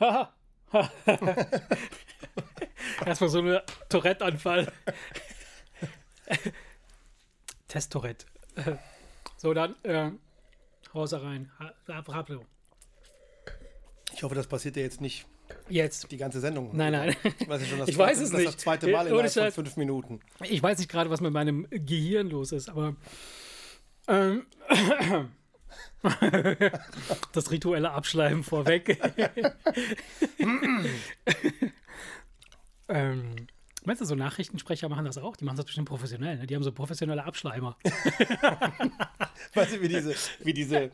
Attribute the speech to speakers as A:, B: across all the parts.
A: Haha. Erstmal so eine Tourette-Anfall. Test-Tourette. So, dann äh, Hause rein. Pablo.
B: Ich hoffe, das passiert dir jetzt nicht
A: Jetzt.
B: die ganze Sendung.
A: Nein, nein.
B: Ich weiß, ja schon, das
A: Ich
B: zweite-
A: weiß es
B: das
A: nicht.
B: Das zweite Mal
A: Ohne
B: innerhalb von fünf Minuten.
A: Ich weiß nicht gerade, was mit meinem Gehirn los ist, aber ähm, das rituelle Abschleimen vorweg. ähm, meinst du, so Nachrichtensprecher machen das auch? Die machen das bestimmt professionell. Ne? Die haben so professionelle Abschleimer.
B: Weißt du, wie diese, wie diese,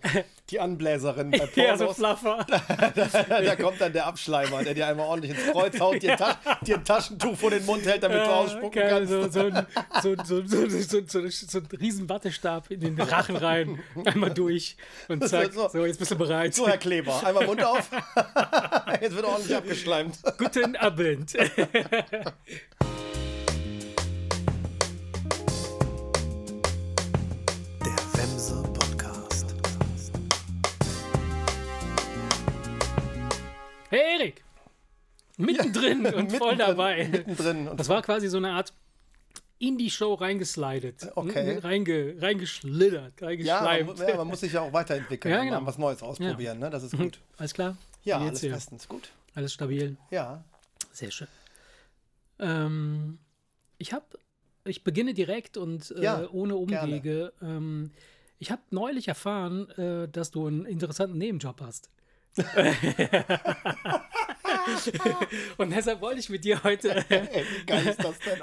B: die Anbläserin bei
A: Ja, so
B: Pornos,
A: fluffer.
B: da kommt dann der Abschleimer, der dir einmal ordentlich ins Kreuz haut, dir, Ta dir ein Taschentuch vor den Mund hält, damit du ausspucken
A: geil,
B: kannst.
A: so, so, ein, so, so, so, so, so, so ein riesen Wattestab in den Rachen rein, einmal durch und zack,
B: so-
A: so, jetzt bist du bereit.
B: So, Herr Kleber, einmal Mund auf. Jetzt wird ordentlich abgeschleimt.
A: Guten Abend. Hey Erik! Mittendrin und voll
B: Mittendrin,
A: dabei.
B: Mittendrin. Und
A: Das war quasi so eine Art Indie-Show reingeslidet.
B: Okay.
A: Reinge, reingeschlittert,
B: ja, man,
A: reingeschleimt.
B: mu- ja, man muss sich ja auch weiterentwickeln
A: Ja,
B: und
A: genau.
B: mal was Neues ausprobieren. Ne? Das ist gut.
A: Alles klar?
B: Ja, alles
A: dir?
B: bestens. Gut.
A: Alles stabil.
B: Ja.
A: Sehr schön. Ähm, ich habe, ich beginne direkt und äh,
B: Ja,
A: ohne Umwege. Ähm, ich habe neulich erfahren, äh, dass du einen interessanten Nebenjob hast. und deshalb wollte ich mit dir heute
B: Ey, denn?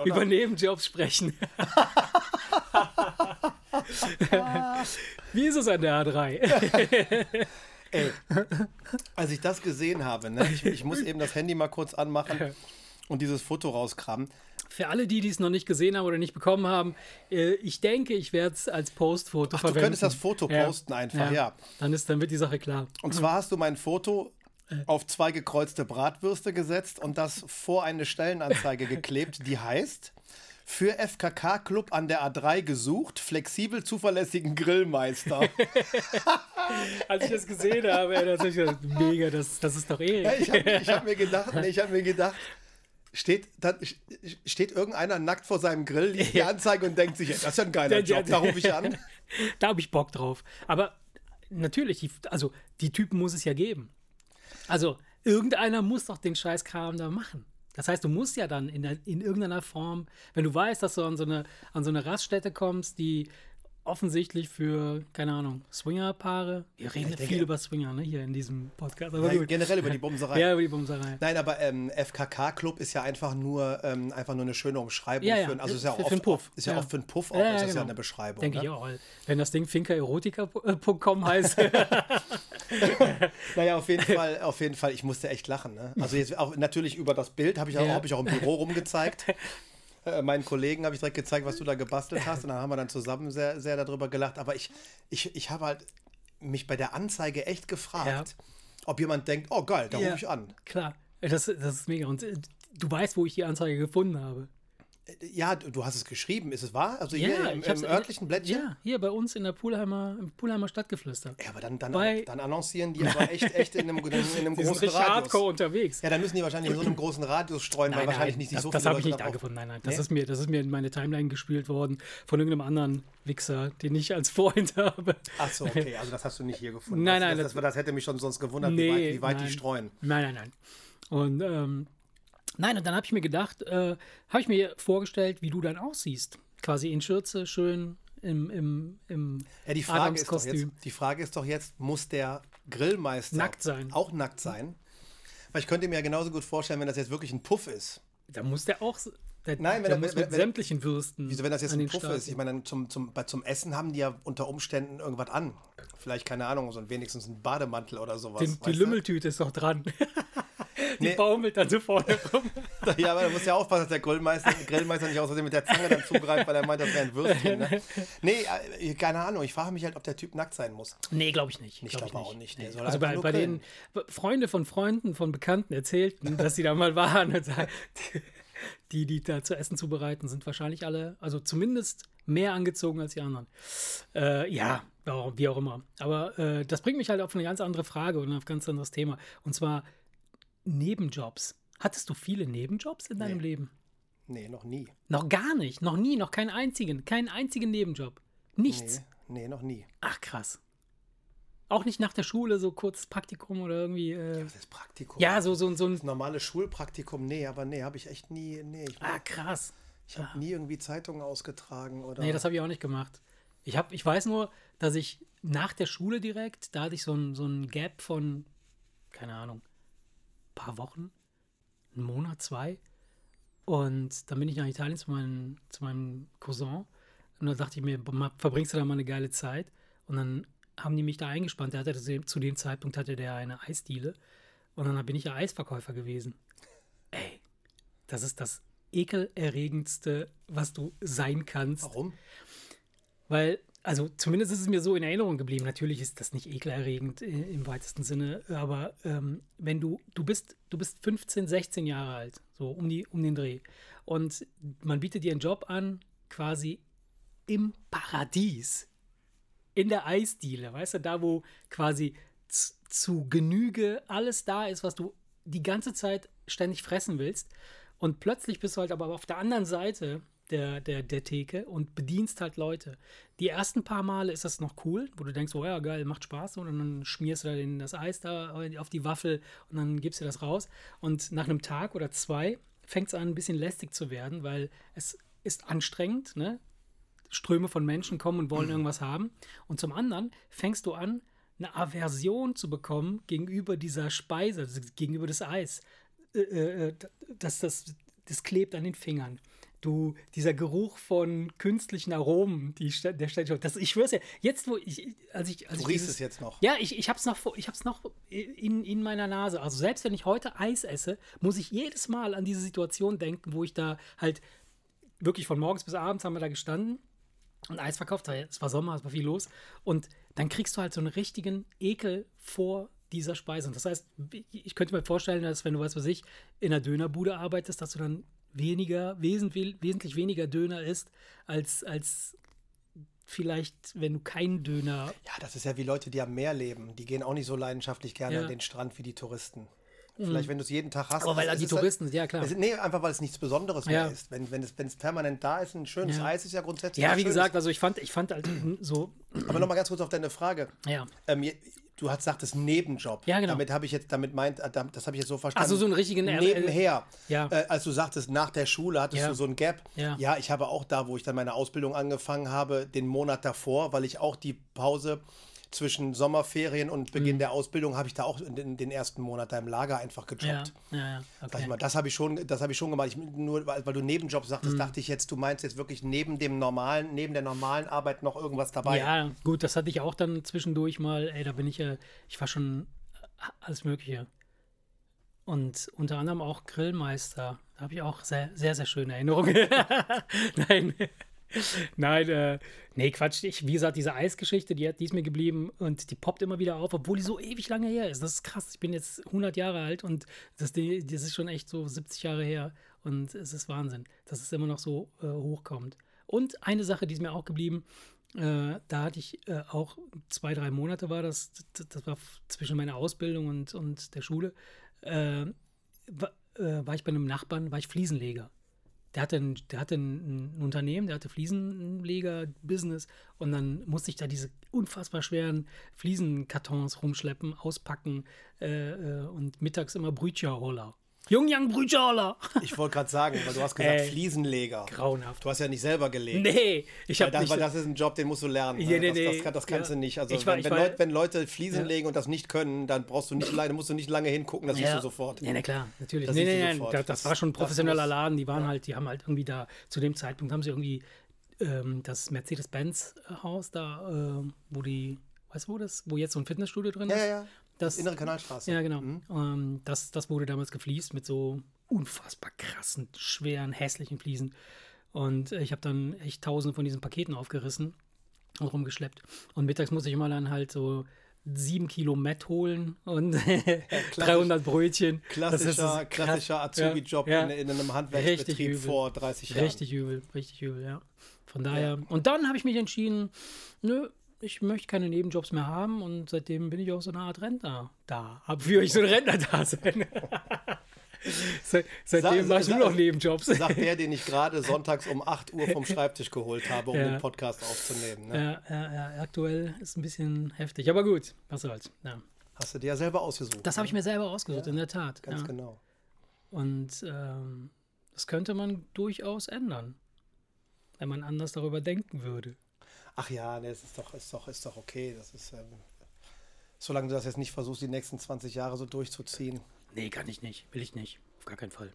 A: über? Nebenjobs sprechen. Wie ist es an der A3?
B: Ey, als ich das gesehen habe, ne, ich, ich muss eben das Handy mal kurz anmachen und dieses Foto rauskramen.
A: Für alle, die es noch nicht gesehen haben oder nicht bekommen haben, äh, ich denke, ich werde es als Postfoto
B: Ach, du
A: verwenden.
B: könntest das Foto posten einfach, ja.
A: Dann, ist, dann wird die Sache klar.
B: Und zwar hast du mein Foto auf zwei gekreuzte Bratwürste gesetzt und das vor eine Stellenanzeige geklebt, die heißt für FKK-Club an der A3 gesucht, flexibel zuverlässigen Grillmeister.
A: Als ich das gesehen habe, ey, da hab ich gedacht, mega, das, das ist doch.
B: Ja, ich habe hab mir gedacht, ich habe mir gedacht, steht, dann, steht irgendeiner nackt vor seinem Grill, liest die Anzeige und denkt sich, das ist ja ein geiler Job, da rufe ich an.
A: da habe ich Bock drauf. Aber natürlich, die, also die Typen muss es ja geben. Also irgendeiner muss doch den Scheißkram da machen. Das heißt, du musst ja dann in, in irgendeiner Form, wenn du weißt, dass du an so, eine, an so eine Raststätte kommst, die offensichtlich für, keine Ahnung, Swingerpaare, wir reden ja
B: denke-
A: viel über Swinger, ne, hier in diesem Podcast. Aber gut.
B: generell über die Bumserei.
A: Ja, über die Bumserei.
B: Nein, aber ähm, FKK-Club ist ja einfach nur, ähm, einfach nur eine schöne Umschreibung.
A: Ja, ja,
B: für, also ist ja,
A: für-
B: auch
A: für einen
B: oft,
A: Puff.
B: Ist ja,
A: Ja.
B: auch für einen Puff auch,
A: Ja, ja,
B: ist das ja
A: genau.
B: eine Beschreibung.
A: Denke
B: ne?
A: ich auch. Wenn das Ding finkererotika.com heißt,
B: Naja, auf jeden Fall, auf jeden Fall, ich musste echt lachen. Ne? Also jetzt auch natürlich über das Bild habe ich, auch- hab ich auch im Büro rumgezeigt. Äh, meinen Kollegen habe ich direkt gezeigt, was du da gebastelt hast. Und dann haben wir dann zusammen sehr, sehr darüber gelacht. Aber ich, ich, ich habe halt mich bei der Anzeige echt gefragt,
A: Ja.
B: ob jemand denkt, oh geil, da
A: Ja.
B: rufe ich an.
A: klar, das, das ist mega. Und äh, du weißt, wo ich die Anzeige gefunden habe.
B: Ja, du hast es geschrieben, ist es wahr? Also hier im, im örtlichen Blättchen?
A: Ja, hier bei uns in der Poolheimer, im Poolheimer Stadtgeflüster.
B: Ja, aber dann, dann,
A: Bei-
B: dann annoncieren die aber echt, echt in einem, in einem
A: sind
B: großen
A: richtig
B: Radius.
A: hardcore unterwegs.
B: Ja, dann müssen die wahrscheinlich in so einem großen Radius streuen, weil wahrscheinlich nicht
A: das,
B: so
A: das
B: viele
A: habe ich nicht da
B: darauf-
A: gefunden. Nein, nein, das,
B: Nee?
A: ist mir, das ist mir in meine Timeline gespielt worden von irgendeinem anderen Wichser, den ich als Freund habe.
B: Ach so, okay, also das hast du nicht hier gefunden.
A: Nein,
B: das,
A: nein,
B: Das, das, das hätte mich schon sonst gewundert, wie
A: Nee,
B: weit, wie weit
A: nein.
B: die streuen.
A: Nein, nein, nein. Und ähm, nein, und dann habe ich mir gedacht, äh, habe ich mir vorgestellt, wie du dann aussiehst. Quasi in Schürze, schön im, im, im
B: Ja, die Frage, ist doch jetzt, die Frage ist doch jetzt, muss der Grillmeister
A: Nackt sein.
B: auch nackt sein? Weil ich könnte mir ja genauso gut vorstellen, wenn das jetzt wirklich ein Puff ist.
A: Da muss der auch. Der,
B: Nein, wenn
A: der
B: er-
A: muss
B: wenn-
A: mit
B: wenn-
A: sämtlichen Würsten.
B: Wieso, wenn das jetzt ein
A: den
B: Puff
A: Start
B: ist? Ich meine, dann zum, zum, bei, zum Essen haben die ja unter Umständen irgendwas an. Vielleicht, keine Ahnung, so ein, wenigstens ein Bademantel oder sowas.
A: Die, die? Lümmeltüte ist doch dran. die
B: Nee.
A: baumelt dann so vorne rum.
B: Ja, aber da muss ja aufpassen, dass der Grillmeister, Grillmeister nicht aus Versehen mit der Zange dann zugreift, weil er meint, das wäre ein Würstchen. Ne? Nee, äh, keine Ahnung. Ich frage mich halt, ob der Typ nackt sein muss.
A: Nee, glaube ich nicht.
B: Ich
A: Glaub
B: glaube auch nicht. Der soll
A: Also bei, bei denen Freunde von Freunden, von Bekannten erzählten, dass sie da mal waren und sagen, die, die da zu essen zubereiten, sind wahrscheinlich alle, also zumindest mehr angezogen als die anderen. Äh, ja, warum- wie auch immer. Aber äh, das bringt mich halt auf eine ganz andere Frage und auf ein ganz anderes Thema. Und zwar, Nebenjobs. Hattest du viele Nebenjobs in deinem
B: Nee.
A: Leben?
B: Nee, noch nie.
A: Noch gar nicht, noch nie, noch keinen einzigen, keinen einzigen Nebenjob. Nichts.
B: Nee, nee, noch nie.
A: Ach krass. Auch nicht nach der Schule, so kurz Praktikum oder irgendwie. Äh,
B: Was ist Praktikum?
A: ja, so, so, so ein.
B: Das normale Schulpraktikum, nee, aber nee, habe ich echt nie, nee, ich,
A: Ah, krass.
B: ich habe nie irgendwie Zeitungen ausgetragen oder.
A: Nee, das habe ich auch nicht gemacht. Ich, hab, ich weiß nur, dass ich nach der Schule direkt, da hatte ich so ein, so ein Gap von, keine Ahnung, paar Wochen, einen Monat, zwei. Und dann bin ich nach Italien zu, meinem zu meinem Cousin. Und da dachte ich mir, verbringst du da mal eine geile Zeit? Und dann haben die mich da eingespannt. Der hatte zu dem Zeitpunkt hatte der eine Eisdiele. Und dann bin ich ja Eisverkäufer gewesen. Ey, das ist das ekelerregendste, was du sein kannst.
B: Warum?
A: Weil, also zumindest ist es mir so in Erinnerung geblieben. Natürlich ist das nicht ekelerregend i- im weitesten Sinne, aber ähm, wenn du, du bist, du bist 15, 16 Jahre alt, so um, die, um den Dreh. Und man bietet dir einen Job an, quasi im Paradies. In der Eisdiele, weißt du, da wo quasi zu Genüge alles da ist, was du die ganze Zeit ständig fressen willst. Und plötzlich bist du halt aber auf der anderen Seite der, der, der Theke und bedienst halt Leute. Die ersten paar Male ist das noch cool, wo du denkst, oh ja, geil, macht Spaß. Und dann schmierst du da den, das Eis da auf die Waffel und dann gibst du das raus. Und nach einem Tag oder zwei fängt es an, ein bisschen lästig zu werden, weil es ist anstrengend, ne? Ströme von Menschen kommen und wollen irgendwas haben. Und zum anderen fängst du an, eine Aversion zu bekommen gegenüber dieser Speise, also gegenüber des Eis. Äh, äh, das, das, das klebt an den Fingern. Du, dieser Geruch von künstlichen Aromen, die, der ständig. Das, ich schwör's ja, jetzt wo ich, als ich, als
B: Du
A: ich
B: riechst
A: dieses-
B: es jetzt noch.
A: ja, ich, ich hab's noch, ich hab's noch in, in meiner Nase. Also selbst wenn ich heute Eis esse, muss ich jedes Mal an diese Situation denken, wo ich da halt wirklich von morgens bis abends haben wir da gestanden und Eis verkauft. Es war Sommer, es war viel los. Und dann kriegst du halt so einen richtigen Ekel vor dieser Speise. Und das heißt, ich könnte mir vorstellen, dass wenn du, was weiß ich, in einer Dönerbude arbeitest, dass du dann weniger, wesentlich, wesentlich weniger Döner isst, als, als vielleicht, wenn du keinen Döner
B: Ja, das ist ja wie Leute, die am Meer leben. Die gehen auch nicht so leidenschaftlich gerne
A: Ja. Mhm.
B: an den Strand wie die Touristen. Vielleicht, wenn du es jeden Tag hast.
A: Aber weil
B: es-
A: da
B: es
A: die
B: halt-
A: Touristen, ja klar.
B: Es, nee, einfach weil es nichts Besonderes
A: Ja.
B: mehr ist. Wenn, wenn, es, wenn es permanent da ist, ein schönes
A: Ja.
B: Eis ist ja grundsätzlich.
A: Ja, wie gesagt, also ich fand, ich fand halt so,
B: Aber nochmal ganz kurz auf deine Frage.
A: ja.
B: Ähm, du hast gesagt, das Nebenjob.
A: Ja, genau.
B: Damit habe ich jetzt, damit meint, äh, das habe ich jetzt so verstanden.
A: Also so einen richtigen äh,
B: Nebenher.
A: Ja.
B: Äh, als du sagtest, nach der Schule hattest
A: Ja.
B: du so ein Gap.
A: Ja.
B: ich habe auch da, wo ich dann meine Ausbildung angefangen habe, den Monat davor, weil ich auch die Pause zwischen Sommerferien und Beginn
A: Mhm.
B: der Ausbildung habe ich da auch in den, den ersten Monat da im Lager einfach
A: Ja,
B: gejobbt.
A: ja, ja.
B: Sag
A: Okay.
B: ich mal, das habe ich schon, das habe ich schon gemacht. Ich, nur weil, weil du Nebenjob sagtest,
A: Mhm.
B: dachte ich jetzt, du meinst jetzt wirklich neben dem normalen, neben der normalen Arbeit noch irgendwas dabei.
A: Ja, gut, das hatte ich auch dann zwischendurch mal. Ey, da bin ich ja, ich war schon äh, alles Mögliche. Und unter anderem auch Grillmeister. Da habe ich auch sehr, sehr, sehr schöne Erinnerungen. Nein. Nein, äh, nee, Quatsch. Ich, wie gesagt, diese Eisgeschichte, die, hat- die ist mir geblieben und die poppt immer wieder auf, obwohl die so ewig lange her ist. Das ist krass. Ich bin jetzt 100 Jahre alt und das, das ist schon echt so 70 Jahre her und es ist Wahnsinn, dass es immer noch so äh, hochkommt. Und eine Sache, die ist mir auch geblieben, äh, da hatte ich äh, auch zwei, drei Monate war das, das, war zwischen meiner Ausbildung und, und der Schule, äh, war, äh, war ich bei einem Nachbarn, war ich Fliesenleger. Der hatte, ein, der hatte ein, Unternehmen, der hatte Fliesenleger-Business und dann musste ich da diese unfassbar schweren Fliesenkartons rumschleppen, auspacken äh, äh, und mittags immer Brütcherholler. Jungjang Brütcherholler!
B: Ich wollte gerade sagen, weil du hast gesagt,
A: Ey.
B: Fliesenleger.
A: Grauenhaft.
B: Du hast ja nicht selber gelegt.
A: Nee, ich habe nicht.
B: weil das ist ein Job, den musst du lernen.
A: Ja,
B: ne?
A: nee,
B: das,
A: nee.
B: das, kann, das kannst
A: Ja.
B: du nicht. Also
A: Ich war-
B: wenn, wenn,
A: war-
B: Leute, wenn Leute Fliesen
A: Ja.
B: legen und das nicht können, dann brauchst du nicht lange, musst du nicht lange hingucken, das siehst du sofort.
A: Ja, na klar, natürlich.
B: Das
A: nee, nee, nee, das, das war schon ein professioneller Laden. Die waren halt, die haben halt irgendwie da, zu dem Zeitpunkt haben sie irgendwie ähm, das Mercedes-Benz-Haus da, ähm, wo die, weißt du wo das, wo jetzt so ein Fitnessstudio drin
B: Ja,
A: ist?
B: ja, ja.
A: Das,
B: Innere Kanalstraße.
A: ja, genau. Ähm, das, das wurde damals gefliest mit so unfassbar krassen, schweren, hässlichen Fliesen. Und ich habe dann echt tausende von diesen Paketen aufgerissen und rumgeschleppt. Und mittags muss ich immer dann halt so sieben Kilo Met holen und 300 Brötchen.
B: Klassischer, klassischer Azubi-Job
A: Ja, ja.
B: in, in einem Handwerksbetrieb vor 30 Jahren.
A: Richtig übel, richtig übel, ja. Von daher. Und dann habe ich mich entschieden, nö, ich möchte keine Nebenjobs mehr haben und seitdem bin ich auch so eine Art Rentner da. Hab für euch so ein Rentner da sein. Seit, seitdem
B: Sa-
A: machst du
B: sa-
A: noch Nebenjobs.
B: Sagt der, den ich gerade sonntags um 8 Uhr vom Schreibtisch geholt habe, um
A: Ja.
B: den Podcast aufzunehmen. Ne?
A: Ja, ja, ja, aktuell ist ein bisschen heftig, aber gut, was soll's. Ja.
B: Hast du dir ja selber ausgesucht.
A: Das habe ich
B: ne?
A: mir selber ausgesucht, in der Tat.
B: Ganz genau.
A: Und ähm, das könnte man durchaus ändern, wenn man anders darüber denken würde.
B: Ach ja, ne, es ist doch, ist doch, ist doch okay. Das ist, ähm, solange du das jetzt nicht versuchst, die nächsten 20 Jahre so durchzuziehen.
A: Nee, kann ich nicht, will ich nicht, auf gar keinen Fall.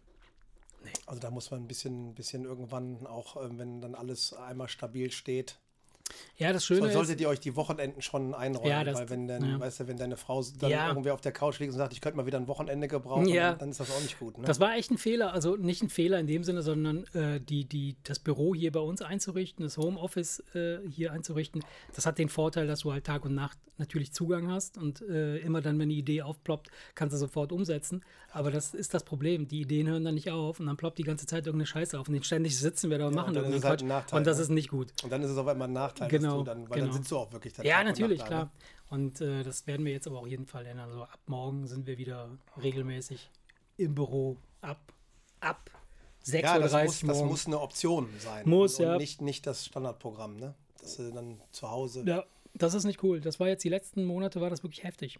B: Also da muss man ein bisschen, bisschen irgendwann auch, ähm, wenn dann alles einmal stabil steht,
A: Ja, das
B: so,
A: Schöne
B: solltet
A: ist,
B: ihr euch die Wochenenden schon einräumen,
A: Ja, das-
B: weil wenn dann,
A: ja.
B: weißt du, wenn deine Frau dann
A: Ja.
B: irgendwie auf der Couch liegt und sagt, ich könnte mal wieder ein Wochenende gebrauchen,
A: Ja.
B: dann, dann ist das auch nicht gut. Ne?
A: das war echt ein Fehler, also nicht ein Fehler in dem Sinne, sondern äh, die, die, das Büro hier bei uns einzurichten, das Homeoffice äh, hier einzurichten, das hat den Vorteil, dass du halt Tag und Nacht natürlich Zugang hast und äh, immer dann, wenn eine Idee aufploppt, kannst du sofort umsetzen. Aber das ist das Problem, die Ideen hören dann nicht auf und dann ploppt die ganze Zeit irgendeine Scheiße auf und ständig sitzen wir da und machen
B: es halt Nachteil,
A: und das
B: ne?
A: ist nicht gut.
B: und dann ist es auf einmal ein Nachteil,
A: Genau,
B: du dann, weil
A: genau.
B: dann sitzt du auch wirklich da
A: Ja,
B: und
A: natürlich,
B: da,
A: klar.
B: ne?
A: Und äh, das werden wir jetzt aber auf jeden Fall ändern. Also ab morgen sind wir wieder regelmäßig im Büro ab, ab 6.30
B: Ja,
A: Uhr
B: das muss, das muss eine Option sein.
A: Muss,
B: und
A: ja.
B: nicht, nicht das Standardprogramm, ne? Dass du dann zu Hause.
A: Ja, das ist nicht cool. Das war jetzt die letzten Monate, war das wirklich heftig.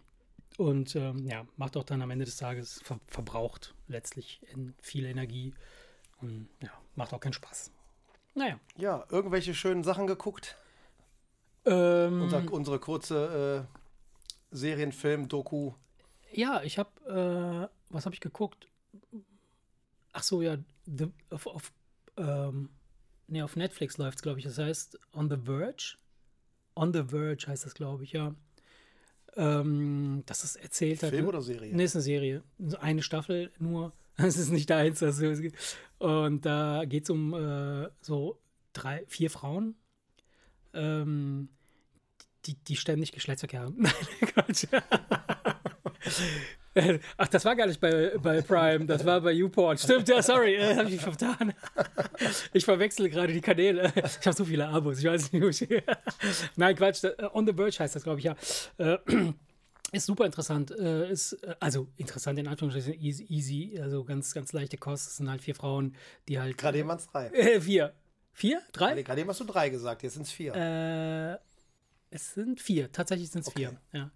A: Und ähm, ja, macht auch dann am Ende des Tages, ver verbraucht letztlich in viel Energie. Und ja, macht auch keinen Spaß. Naja.
B: Ja, irgendwelche schönen Sachen geguckt.
A: Ähm,
B: Unser, unsere kurze äh, Serienfilm-Doku.
A: Ja, ich habe, äh, was habe ich geguckt? Ach so, ja, the, auf, auf, ähm, nee, auf Netflix läuft es, glaube ich. Das heißt On the Verge. On the Verge heißt das, glaube ich, ja. Ähm, das ist erzählt hat.
B: Film
A: ne?
B: oder Serie?
A: Nee, ist eine Serie. Eine Staffel nur. Das ist nicht. Das ist, und da geht es um äh, so drei, vier Frauen, ähm, die, die ständig Geschlechtsverkehr haben. Nein, Quatsch. Ach, das war gar nicht bei, bei Prime, das war bei YouPorn. Stimmt, ja, sorry, äh, habe ich vertan. Ich verwechsel gerade die Kanäle. Ich habe so viele Abos, ich weiß nicht, wo ich. Nein, Quatsch, äh, On the Verge heißt das, glaube ich, ja. Äh, Ist super interessant. Äh, ist, also interessant in Anführungsstrichen, easy, easy, also ganz, ganz leichte Kost. Es sind halt vier Frauen, die halt.
B: Gerade es drei.
A: Äh, vier. Vier? Drei?
B: Gerade eben hast du drei gesagt, jetzt sind es vier.
A: Äh, es sind vier, tatsächlich sind es
B: Okay.
A: vier. Ja.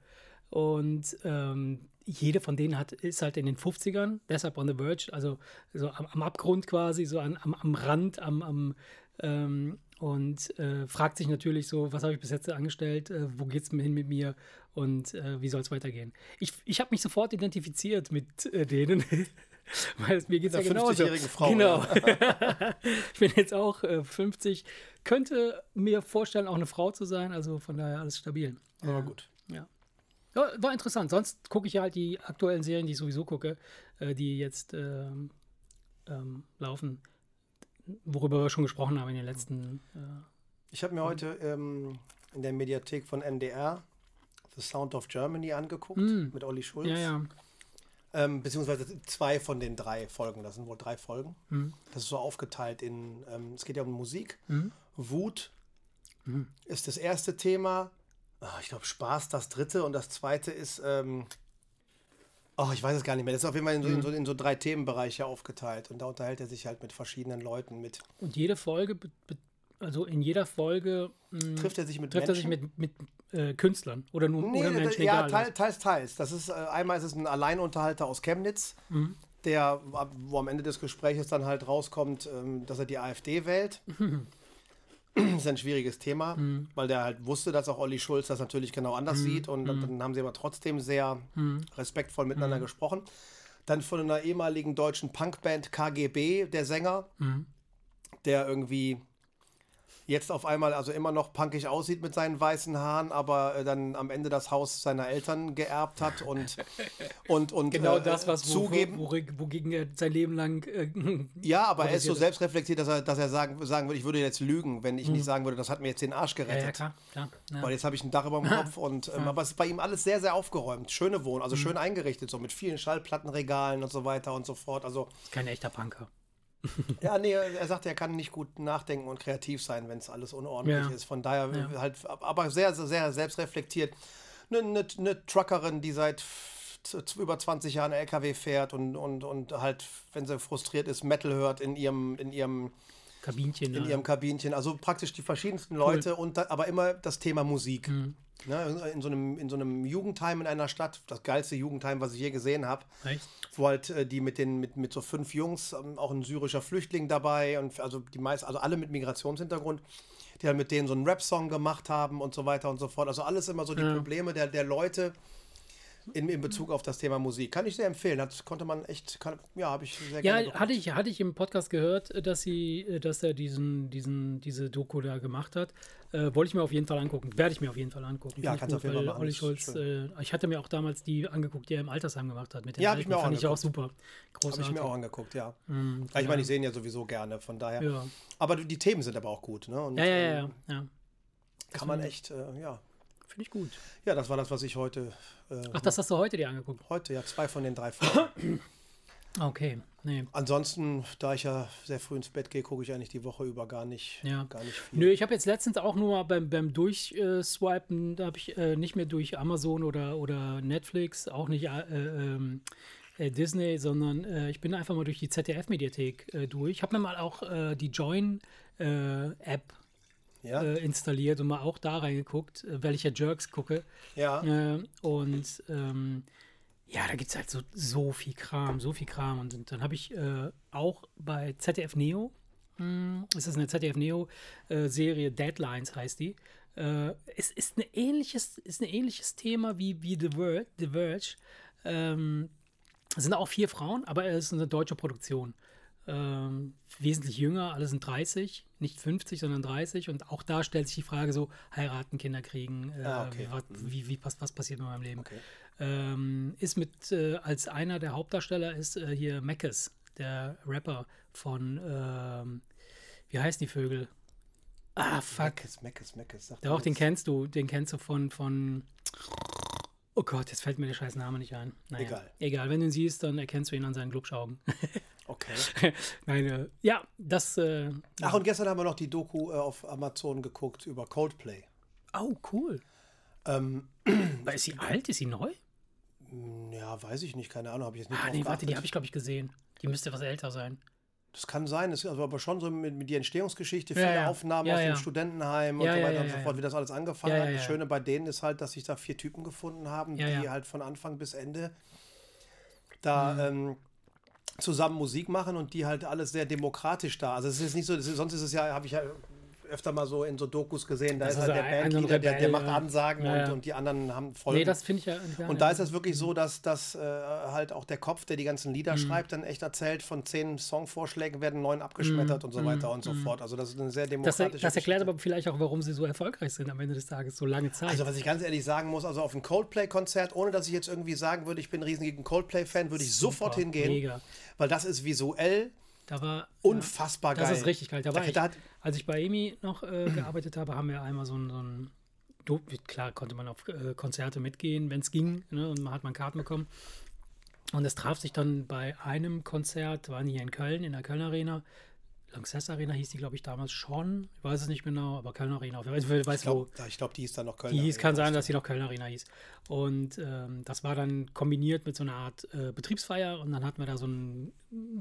A: Und ähm, jede von denen hat, ist halt in den 50ern, deshalb on the verge, also so am, am Abgrund quasi, so an, am, am Rand, am, am ähm, und äh, fragt sich natürlich so, was habe ich bis jetzt angestellt, äh, wo geht es hin mit mir und äh, wie soll es weitergehen. Ich, ich habe mich sofort identifiziert mit äh, denen, weil mir geht ja genauso.
B: 50-jährigen Frau,
A: Genau. ich bin jetzt auch äh, 50, könnte mir vorstellen, auch eine Frau zu sein, also von daher alles stabil.
B: Aber gut.
A: Ja. ja war interessant. Sonst gucke ich halt die aktuellen Serien, die ich sowieso gucke, äh, die jetzt ähm, ähm, laufen, worüber wir schon gesprochen haben in den letzten. Äh,
B: Ich habe mir heute ähm, in der Mediathek von NDR The Sound of Germany angeguckt mit Olli Schulz.
A: Mm. ja, ja.
B: Ähm, beziehungsweise zwei von den drei Folgen. Das sind wohl drei Folgen.
A: Mhm.
B: Das ist so aufgeteilt in, ähm, es geht ja um Musik. Wut
A: Mhm.
B: ist das erste Thema. Ah, ich glaube, Spaß das dritte. Und das zweite ist, ähm, oh, ich weiß es gar nicht mehr. Das ist auf jeden Fall in so,
A: Mhm.
B: in so, in so drei Themenbereiche aufgeteilt. Und da unterhält er sich halt mit verschiedenen Leuten. Mit,
A: Und jede Folge, be- also in jeder Folge mh,
B: trifft er sich mit
A: trifft er sich mit, mit äh, Künstlern oder nur
B: Nee,
A: oder Menschen,
B: ja,
A: egal.
B: teil, teils, teils. Das ist, äh, einmal ist es ein Alleinunterhalter aus Chemnitz,
A: Mhm.
B: der, wo am Ende des Gesprächs dann halt rauskommt, ähm, dass er die AfD wählt. Das ist ein schwieriges Thema,
A: Mhm.
B: weil der halt wusste, dass auch Olli Schulz das natürlich genau anders sieht und dann, dann haben sie aber trotzdem sehr
A: Mhm.
B: respektvoll miteinander gesprochen. Dann von einer ehemaligen deutschen Punkband KGB, der Sänger,
A: Mhm.
B: der irgendwie jetzt auf einmal also immer noch punkig aussieht mit seinen weißen Haaren, aber äh, dann am Ende das Haus seiner Eltern geerbt hat und und und
A: Genau
B: äh,
A: das, was wo-
B: zugeben.
A: wo- wogegen er sein Leben lang. Äh,
B: ja, aber er ist so selbstreflektiert, dass er, dass er sagen, sagen würde, ich würde jetzt lügen, wenn ich nicht sagen würde, das hat mir jetzt den Arsch
A: ja,
B: gerettet.
A: ja, klar. klar ja.
B: Weil jetzt habe ich ein Dach über dem Kopf und ähm, aber es ist bei ihm alles sehr, sehr aufgeräumt. Schöne Wohnung,
A: Mhm.
B: also schön eingerichtet, so mit vielen Schallplattenregalen und so weiter und so fort. Also
A: Kein echter Punker.
B: Ja, nee, er sagt, er kann nicht gut nachdenken und kreativ sein, wenn es alles unordentlich
A: Ja.
B: ist. Von daher
A: Ja.
B: halt, aber sehr, sehr, sehr selbstreflektiert. Eine, eine, eine Truckerin, die seit über 20 Jahren LKW fährt und, und, und halt, wenn sie frustriert ist, Metal hört in ihrem, in ihrem,
A: Kabinchen.
B: in
A: da.
B: ihrem Kabinchen. Also praktisch die verschiedensten Leute und da, aber immer das Thema Musik.
A: Mhm.
B: Ne, in, so einem, in so einem Jugendheim in einer Stadt, das geilste Jugendheim, was ich je gesehen habe wo halt äh, die mit den mit, mit so fünf Jungs, ähm, auch ein syrischer Flüchtling dabei und also die meisten, also alle mit Migrationshintergrund, die halt mit denen so einen Rap-Song gemacht haben und so weiter und so fort. Also alles immer so die
A: Ja.
B: Probleme der, der Leute in, in Bezug auf das Thema Musik. Kann ich sehr empfehlen. Das konnte man echt, kann, ja, habe ich sehr gerne
A: Ja, hatte ich, hatte ich im Podcast gehört, äh, dass sie, äh, dass er diesen, diesen, diese Doku da gemacht hat. Äh, wollte ich mir auf jeden Fall angucken. Werde ich mir auf jeden Fall angucken.
B: Ja, kannst du auf jeden Fall machen,
A: Olli
B: ist
A: Schulz, äh, ich hatte mir auch damals die angeguckt, die er im Altersheim gemacht hat. Mit den
B: Ja, hab ich mir auch
A: Fand ich auch
B: angeguckt.
A: super.
B: Habe
A: Großartig.
B: ich mir auch angeguckt, ja. Ja, ich meine, ich sehe ihn ja sowieso gerne, von daher.
A: ja.
B: Aber die Themen sind aber auch gut, ne? Und,
A: Ja, ja, ja,
B: ähm,
A: ja. ja.
B: Kann man echt, äh, ja.
A: Finde ich gut.
B: Ja, das war das, was ich heute, äh,
A: Ach, das hast du heute dir angeguckt.
B: heute, ja, zwei von den drei Folgen.
A: Okay, nee.
B: Ansonsten, da ich ja sehr früh ins Bett gehe, gucke ich eigentlich die Woche über gar nicht,
A: Ja.
B: gar nicht viel.
A: Nö, ich habe jetzt letztens auch nur mal beim, beim Durchswipen, da habe ich äh, nicht mehr durch Amazon oder, oder Netflix, auch nicht äh, ähm, äh, Disney, sondern äh, ich bin einfach mal durch die ZDF-Mediathek äh, durch. Ich habe mir mal auch äh, die Join-App
B: Ja,
A: äh, installiert und mal auch da reingeguckt, äh, weil ich ja Jerks gucke.
B: ja.
A: Äh, und ähm, ja, da gibt es halt so, so viel Kram, so viel Kram. Und, und dann habe ich äh, auch bei ZDF Neo, mh, es ist eine ZDF Neo-Serie, Deadlines heißt die. Äh, es ist, eine ähnliches, ist ein ähnliches Thema wie, wie The, Ver The Verge. Ähm, es sind auch vier Frauen, aber es ist eine deutsche Produktion. Ähm, wesentlich jünger, alle sind 30, nicht 50, sondern 30. Und auch da stellt sich die Frage so, heiraten, Kinder kriegen, äh,
B: Ah, okay.
A: was, wie, wie, was, was passiert in meinem Leben.
B: Okay.
A: Ähm, ist mit, äh, als einer der Hauptdarsteller ist äh, hier Mackes, der Rapper von, ähm, wie heißen die Vögel? Ah, fuck.
B: Meckes, Meckes, Meckes.
A: Doch,
B: mir
A: den kennst du, den kennst du von, von, oh Gott, jetzt fällt mir der scheiß Name nicht ein. Naja,
B: Egal.
A: Egal, wenn du ihn siehst, dann erkennst du ihn an seinen Glubschaugen.
B: Okay.
A: Nein, äh, ja, das, äh,
B: Ach, und gestern haben wir noch die Doku äh, auf Amazon geguckt über Coldplay.
A: oh, cool.
B: Ähm,
A: Aber ist sie alt? Ist sie neu?
B: ja, weiß ich nicht, keine Ahnung, habe ich jetzt nicht
A: Ah, nee, warte, die habe ich, glaube ich, gesehen. Die müsste was älter sein.
B: Das kann sein, das ist also aber schon so mit, mit die Entstehungsgeschichte,
A: Ja,
B: viele
A: ja.
B: Aufnahmen
A: Ja,
B: aus
A: ja.
B: dem Studentenheim und
A: Ja,
B: so
A: ja,
B: weiter
A: ja,
B: und so
A: ja,
B: fort,
A: ja.
B: wie das alles angefangen
A: Ja,
B: hat.
A: ja,
B: Das
A: ja.
B: Schöne bei denen ist halt, dass sich da vier Typen gefunden haben,
A: Ja,
B: die
A: ja. Mhm.
B: halt von Anfang bis Ende da ähm, zusammen Musik machen und die halt alles sehr demokratisch da. Also es ist nicht so, ist, sonst ist es ja, habe ich ja öfter mal so in so Dokus gesehen, da
A: Das
B: ist halt der Bandleader, der, der macht. Ansagen
A: Ja,
B: und,
A: ja.
B: und die anderen haben Folgen.
A: Nee, das finde ich ja.
B: Und da ist es wirklich so, dass, dass äh, halt auch der Kopf, der die ganzen Lieder
A: Mhm.
B: schreibt, dann echt erzählt, von zehn Songvorschlägen werden neun abgeschmettert und so weiter und so fort. Also das ist eine sehr
A: Mhm. das,
B: demokratische
A: das erklärt aber vielleicht auch, warum sie so erfolgreich sind am Ende des Tages, so lange Zeit.
B: Also was ich ganz ehrlich sagen muss, also auf ein Coldplay-Konzert, ohne dass ich jetzt irgendwie sagen würde, ich bin ein riesiger Coldplay-Fan, würde ich sofort
A: Super,
B: hingehen,
A: Mega.
B: weil das ist visuell
A: Da war
B: unfassbar
A: Das
B: geil.
A: ist richtig geil. Da war ich, als ich bei Emi noch äh, gearbeitet habe, haben wir einmal so ein, so ein klar konnte man auf äh, Konzerte mitgehen, wenn es ging, ne, und man hat man Karten bekommen. Und es traf sich dann bei einem Konzert, waren hier in Köln, in der Köln Arena. Lanxess Arena hieß die, glaube ich, damals schon. Ich weiß es nicht genau, aber Köln Arena. Ich weiß, ich weiß
B: Ich
A: wo.
B: glaube, glaub, die hieß dann noch Köln.
A: Die hieß, kann sein, dass sie noch Köln Arena hieß. Und ähm, das war dann kombiniert mit so einer Art äh, Betriebsfeier und dann hatten wir da so einen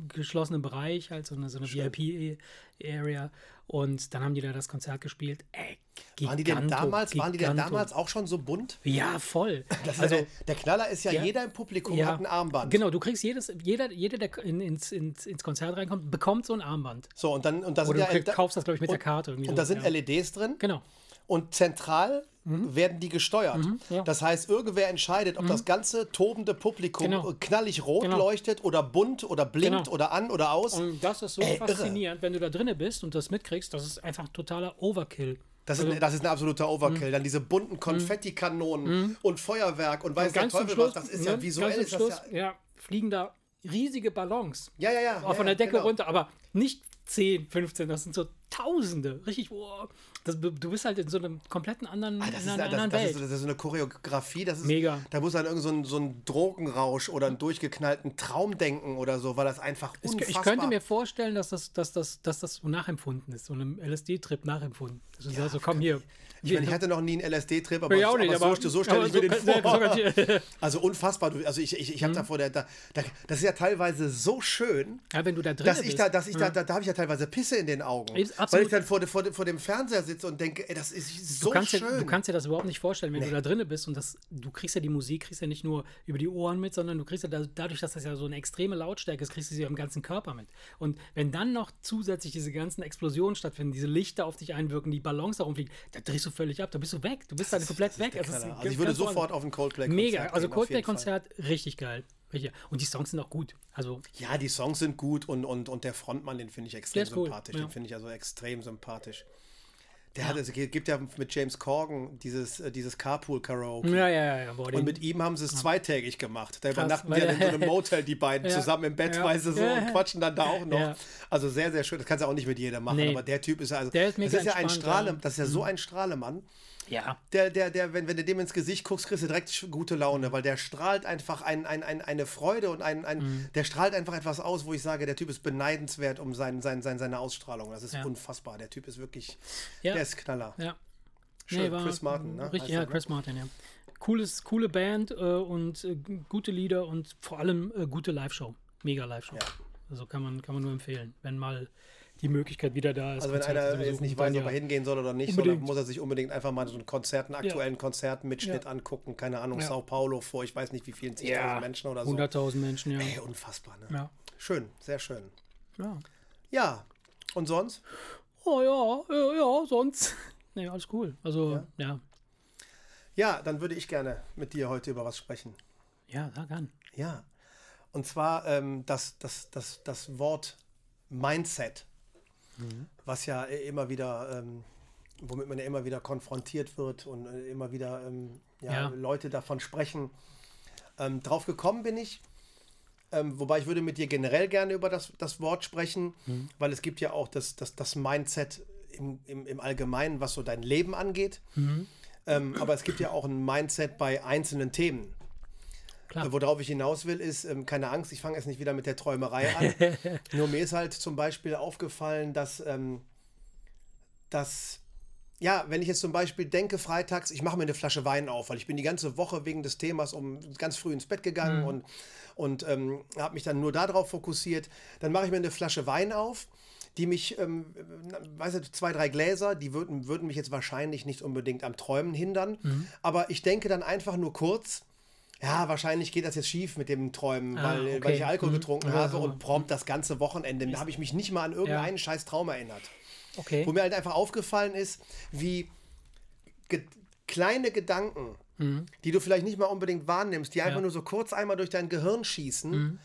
A: geschlossenen Bereich, halt so eine, so eine VIP-Area. Und dann haben die da das Konzert gespielt. Ey,
B: Waren die denn
A: Giganto,
B: damals, waren die denn
A: Giganto.
B: damals auch schon so bunt?
A: Ja, voll.
B: Das
A: also,
B: der, der Knaller ist ja,
A: Ja.
B: jeder im Publikum
A: ja,
B: hat ein Armband.
A: Genau, du kriegst jedes, jeder, jeder der in, ins, ins, ins Konzert reinkommt, bekommt so ein Armband.
B: So, und dann, und da sind
A: Oder du
B: ja,
A: krieg, kaufst das, glaube ich, mit der Karte
B: und
A: so,
B: da sind. LEDs drin.
A: Genau.
B: Und zentral werden die gesteuert.
A: Mhm, ja.
B: Das heißt, irgendwer entscheidet, ob das ganze tobende Publikum
A: Genau.
B: knallig rot
A: Genau.
B: leuchtet oder bunt oder blinkt
A: Genau.
B: oder an oder aus.
A: Und das ist so
B: Ey, irre.
A: faszinierend, wenn du da drinne bist und das mitkriegst, das ist einfach totaler Overkill.
B: Das ist, das ist ein absoluter Overkill. Dann diese bunten Konfettikanonen und Feuerwerk und weiß der
A: ganz zum
B: Teufel
A: Schluss,
B: was. Das ist ja
A: ne,
B: visuell.
A: ganz
B: Ist
A: zum
B: das
A: Schluss,
B: ja,
A: ja, fliegen da riesige Ballons
B: ja, ja, ja.
A: auch von
B: ja,
A: der Decke
B: genau.
A: runter, aber nicht 10, 15, das sind so Tausende. Richtig, boah. Das, du bist halt in so einem kompletten anderen,
B: Ah, das,
A: in
B: ist,
A: einer
B: das,
A: anderen
B: das,
A: Welt.
B: ist, das ist eine Choreografie, das ist,
A: Mega.
B: Da muss an irgend so ein, so ein Drogenrausch oder einen durchgeknallten Traum denken oder so, weil das einfach unfassbar...
A: Ich könnte mir vorstellen, dass das, dass das, dass das so nachempfunden ist, so einem LSD-Trip nachempfunden. Du sagst, so komm hier.
B: Ich meine, ich hatte noch nie einen LSD-Trip, aber,
A: Ja, auch
B: aber,
A: nicht,
B: so, so stelle ich mir den vor. also unfassbar. Also ich, ich, ich habe da vor der, da, da, das ist ja teilweise so schön,
A: Ja, wenn du da drin
B: dass
A: bist.
B: ich da, dass ich da, da, da habe ich ja teilweise Pisse in den Augen, weil ich dann vor, dem- vor, vor dem Fernseher sitze und denke, ey, das ist so
A: du, kannst
B: schön.
A: dir, du kannst dir das überhaupt nicht vorstellen, wenn du da drin bist und das, du kriegst ja die Musik, kriegst ja nicht nur über die Ohren mit, sondern du kriegst ja da, dadurch, dass das ja so eine extreme Lautstärke ist, kriegst du sie im ganzen Körper mit. Und wenn dann noch zusätzlich diese ganzen Explosionen stattfinden, diese Lichter auf dich einwirken, die Ballons herumfliegen, da drehst du völlig ab, da bist du weg, du bist dann komplett weg. Ganz-
B: also ich würde sofort auf ein Coldplay-Konzert
A: Mega, also. Coldplay-Konzert, richtig geil. Richtig. Und die Songs sind auch gut. Also,
B: Ja, die Songs sind gut und, und, und der Frontmann, den finde ich extrem
A: cool,
B: sympathisch.
A: ja.
B: Den finde ich also extrem sympathisch. Der hat, es gibt ja mit James Corgan dieses, äh, dieses Carpool-Karaoke.
A: ja, ja, ja. ja boah,
B: Und mit ihm haben sie es zweitägig gemacht. Da
A: Krass,
B: übernachten die ja in so einem Motel, die beiden
A: Ja,
B: zusammen im Bett,
A: ja,
B: weißt du, so
A: ja,
B: und
A: ja.
B: quatschen dann da auch noch.
A: Ja.
B: Also sehr, sehr schön. Das kannst du auch nicht mit jedem machen,
A: Nee.
B: aber der Typ ist ja, also,
A: Der ist mega
B: das ist ja ein Strahle,
A: ja. Mhm.
B: das ist ja so ein Strahlemann.
A: Ja.
B: Der, der, der, wenn, wenn du dem ins Gesicht guckst, kriegst du direkt gute Laune, weil der strahlt einfach ein, ein, ein, eine Freude und ein, ein
A: Mhm.
B: der strahlt einfach etwas aus, wo ich sage, der Typ ist beneidenswert um sein, sein, sein, seine Ausstrahlung. Das ist
A: Ja.
B: unfassbar. Der Typ ist wirklich,
A: Ja.
B: der ist Knaller.
A: Ja.
B: Schön, Chris Martin, ne?
A: Richtig, ja,
B: ne?
A: Chris Martin, ja. Cooles, coole Band äh, und äh, gute Lieder und vor allem äh, gute Live-Show. Mega Live-Show.
B: Ja.
A: Also kann man, kann man nur empfehlen, wenn mal die Möglichkeit wieder da ist.
B: Also wenn
A: Konzerte
B: einer jetzt nicht weiß, ob er
A: ja.
B: hingehen soll oder nicht, so, dann
A: Unbedingt.
B: muss er sich unbedingt einfach mal so einen Konzert, einen aktuellen Konzertmitschnitt
A: Ja.
B: angucken. Keine Ahnung,
A: Ja.
B: Sao Paulo vor, ich weiß nicht wie vielen, 10.000
A: ja,
B: Menschen oder so.
A: 100.000 Menschen, ja.
B: Ey, unfassbar, ne?
A: ja.
B: Schön, sehr schön.
A: ja.
B: Ja, und sonst?
A: Oh ja, ja, ja, sonst. Nee, alles cool. Also,
B: Ja.
A: ja.
B: Ja, dann würde ich gerne mit dir heute über was sprechen.
A: Ja, sag an.
B: Ja, und zwar ähm, das, das, das, das Wort Mindset, was ja äh, immer wieder, ähm, womit man ja immer wieder konfrontiert wird und äh, immer wieder ähm, ja,
A: Ja.
B: Leute davon sprechen. Ähm, drauf gekommen bin ich, ähm, wobei ich würde mit dir generell gerne über das, das Wort sprechen, weil es gibt ja auch das, das, das Mindset im, im, im Allgemeinen, was so dein Leben angeht. Ähm, aber es gibt ja auch ein Mindset bei einzelnen Themen.
A: Klar.
B: Äh, Worauf ich hinaus will, ist, ähm, keine Angst, ich fange jetzt nicht wieder mit der Träumerei an. Nur mir ist halt zum Beispiel aufgefallen, dass, ähm, dass, ja, wenn ich jetzt zum Beispiel denke, freitags, ich mache mir eine Flasche Wein auf, weil ich bin die ganze Woche wegen des Themas um ganz früh ins Bett gegangen und, und ähm, habe mich dann nur darauf fokussiert. Dann mache ich mir eine Flasche Wein auf die mich, ähm, weiß nicht, zwei, drei Gläser, die würden, würden mich jetzt wahrscheinlich nicht unbedingt am Träumen hindern. Aber ich denke dann einfach nur kurz, ja, wahrscheinlich geht das jetzt schief mit dem Träumen,
A: Ah,
B: weil,
A: okay.
B: weil ich Alkohol
A: Mhm.
B: getrunken
A: Ja,
B: habe
A: so.
B: und prompt das ganze Wochenende. Da habe ich mich nicht mal an irgendeinen scheiß Traum erinnert.
A: Okay.
B: Wo mir halt einfach aufgefallen ist, wie ge kleine Gedanken, die du vielleicht nicht mal unbedingt wahrnimmst, die einfach
A: Mhm. Ja. Mhm.
B: nur so kurz einmal durch dein Gehirn schießen,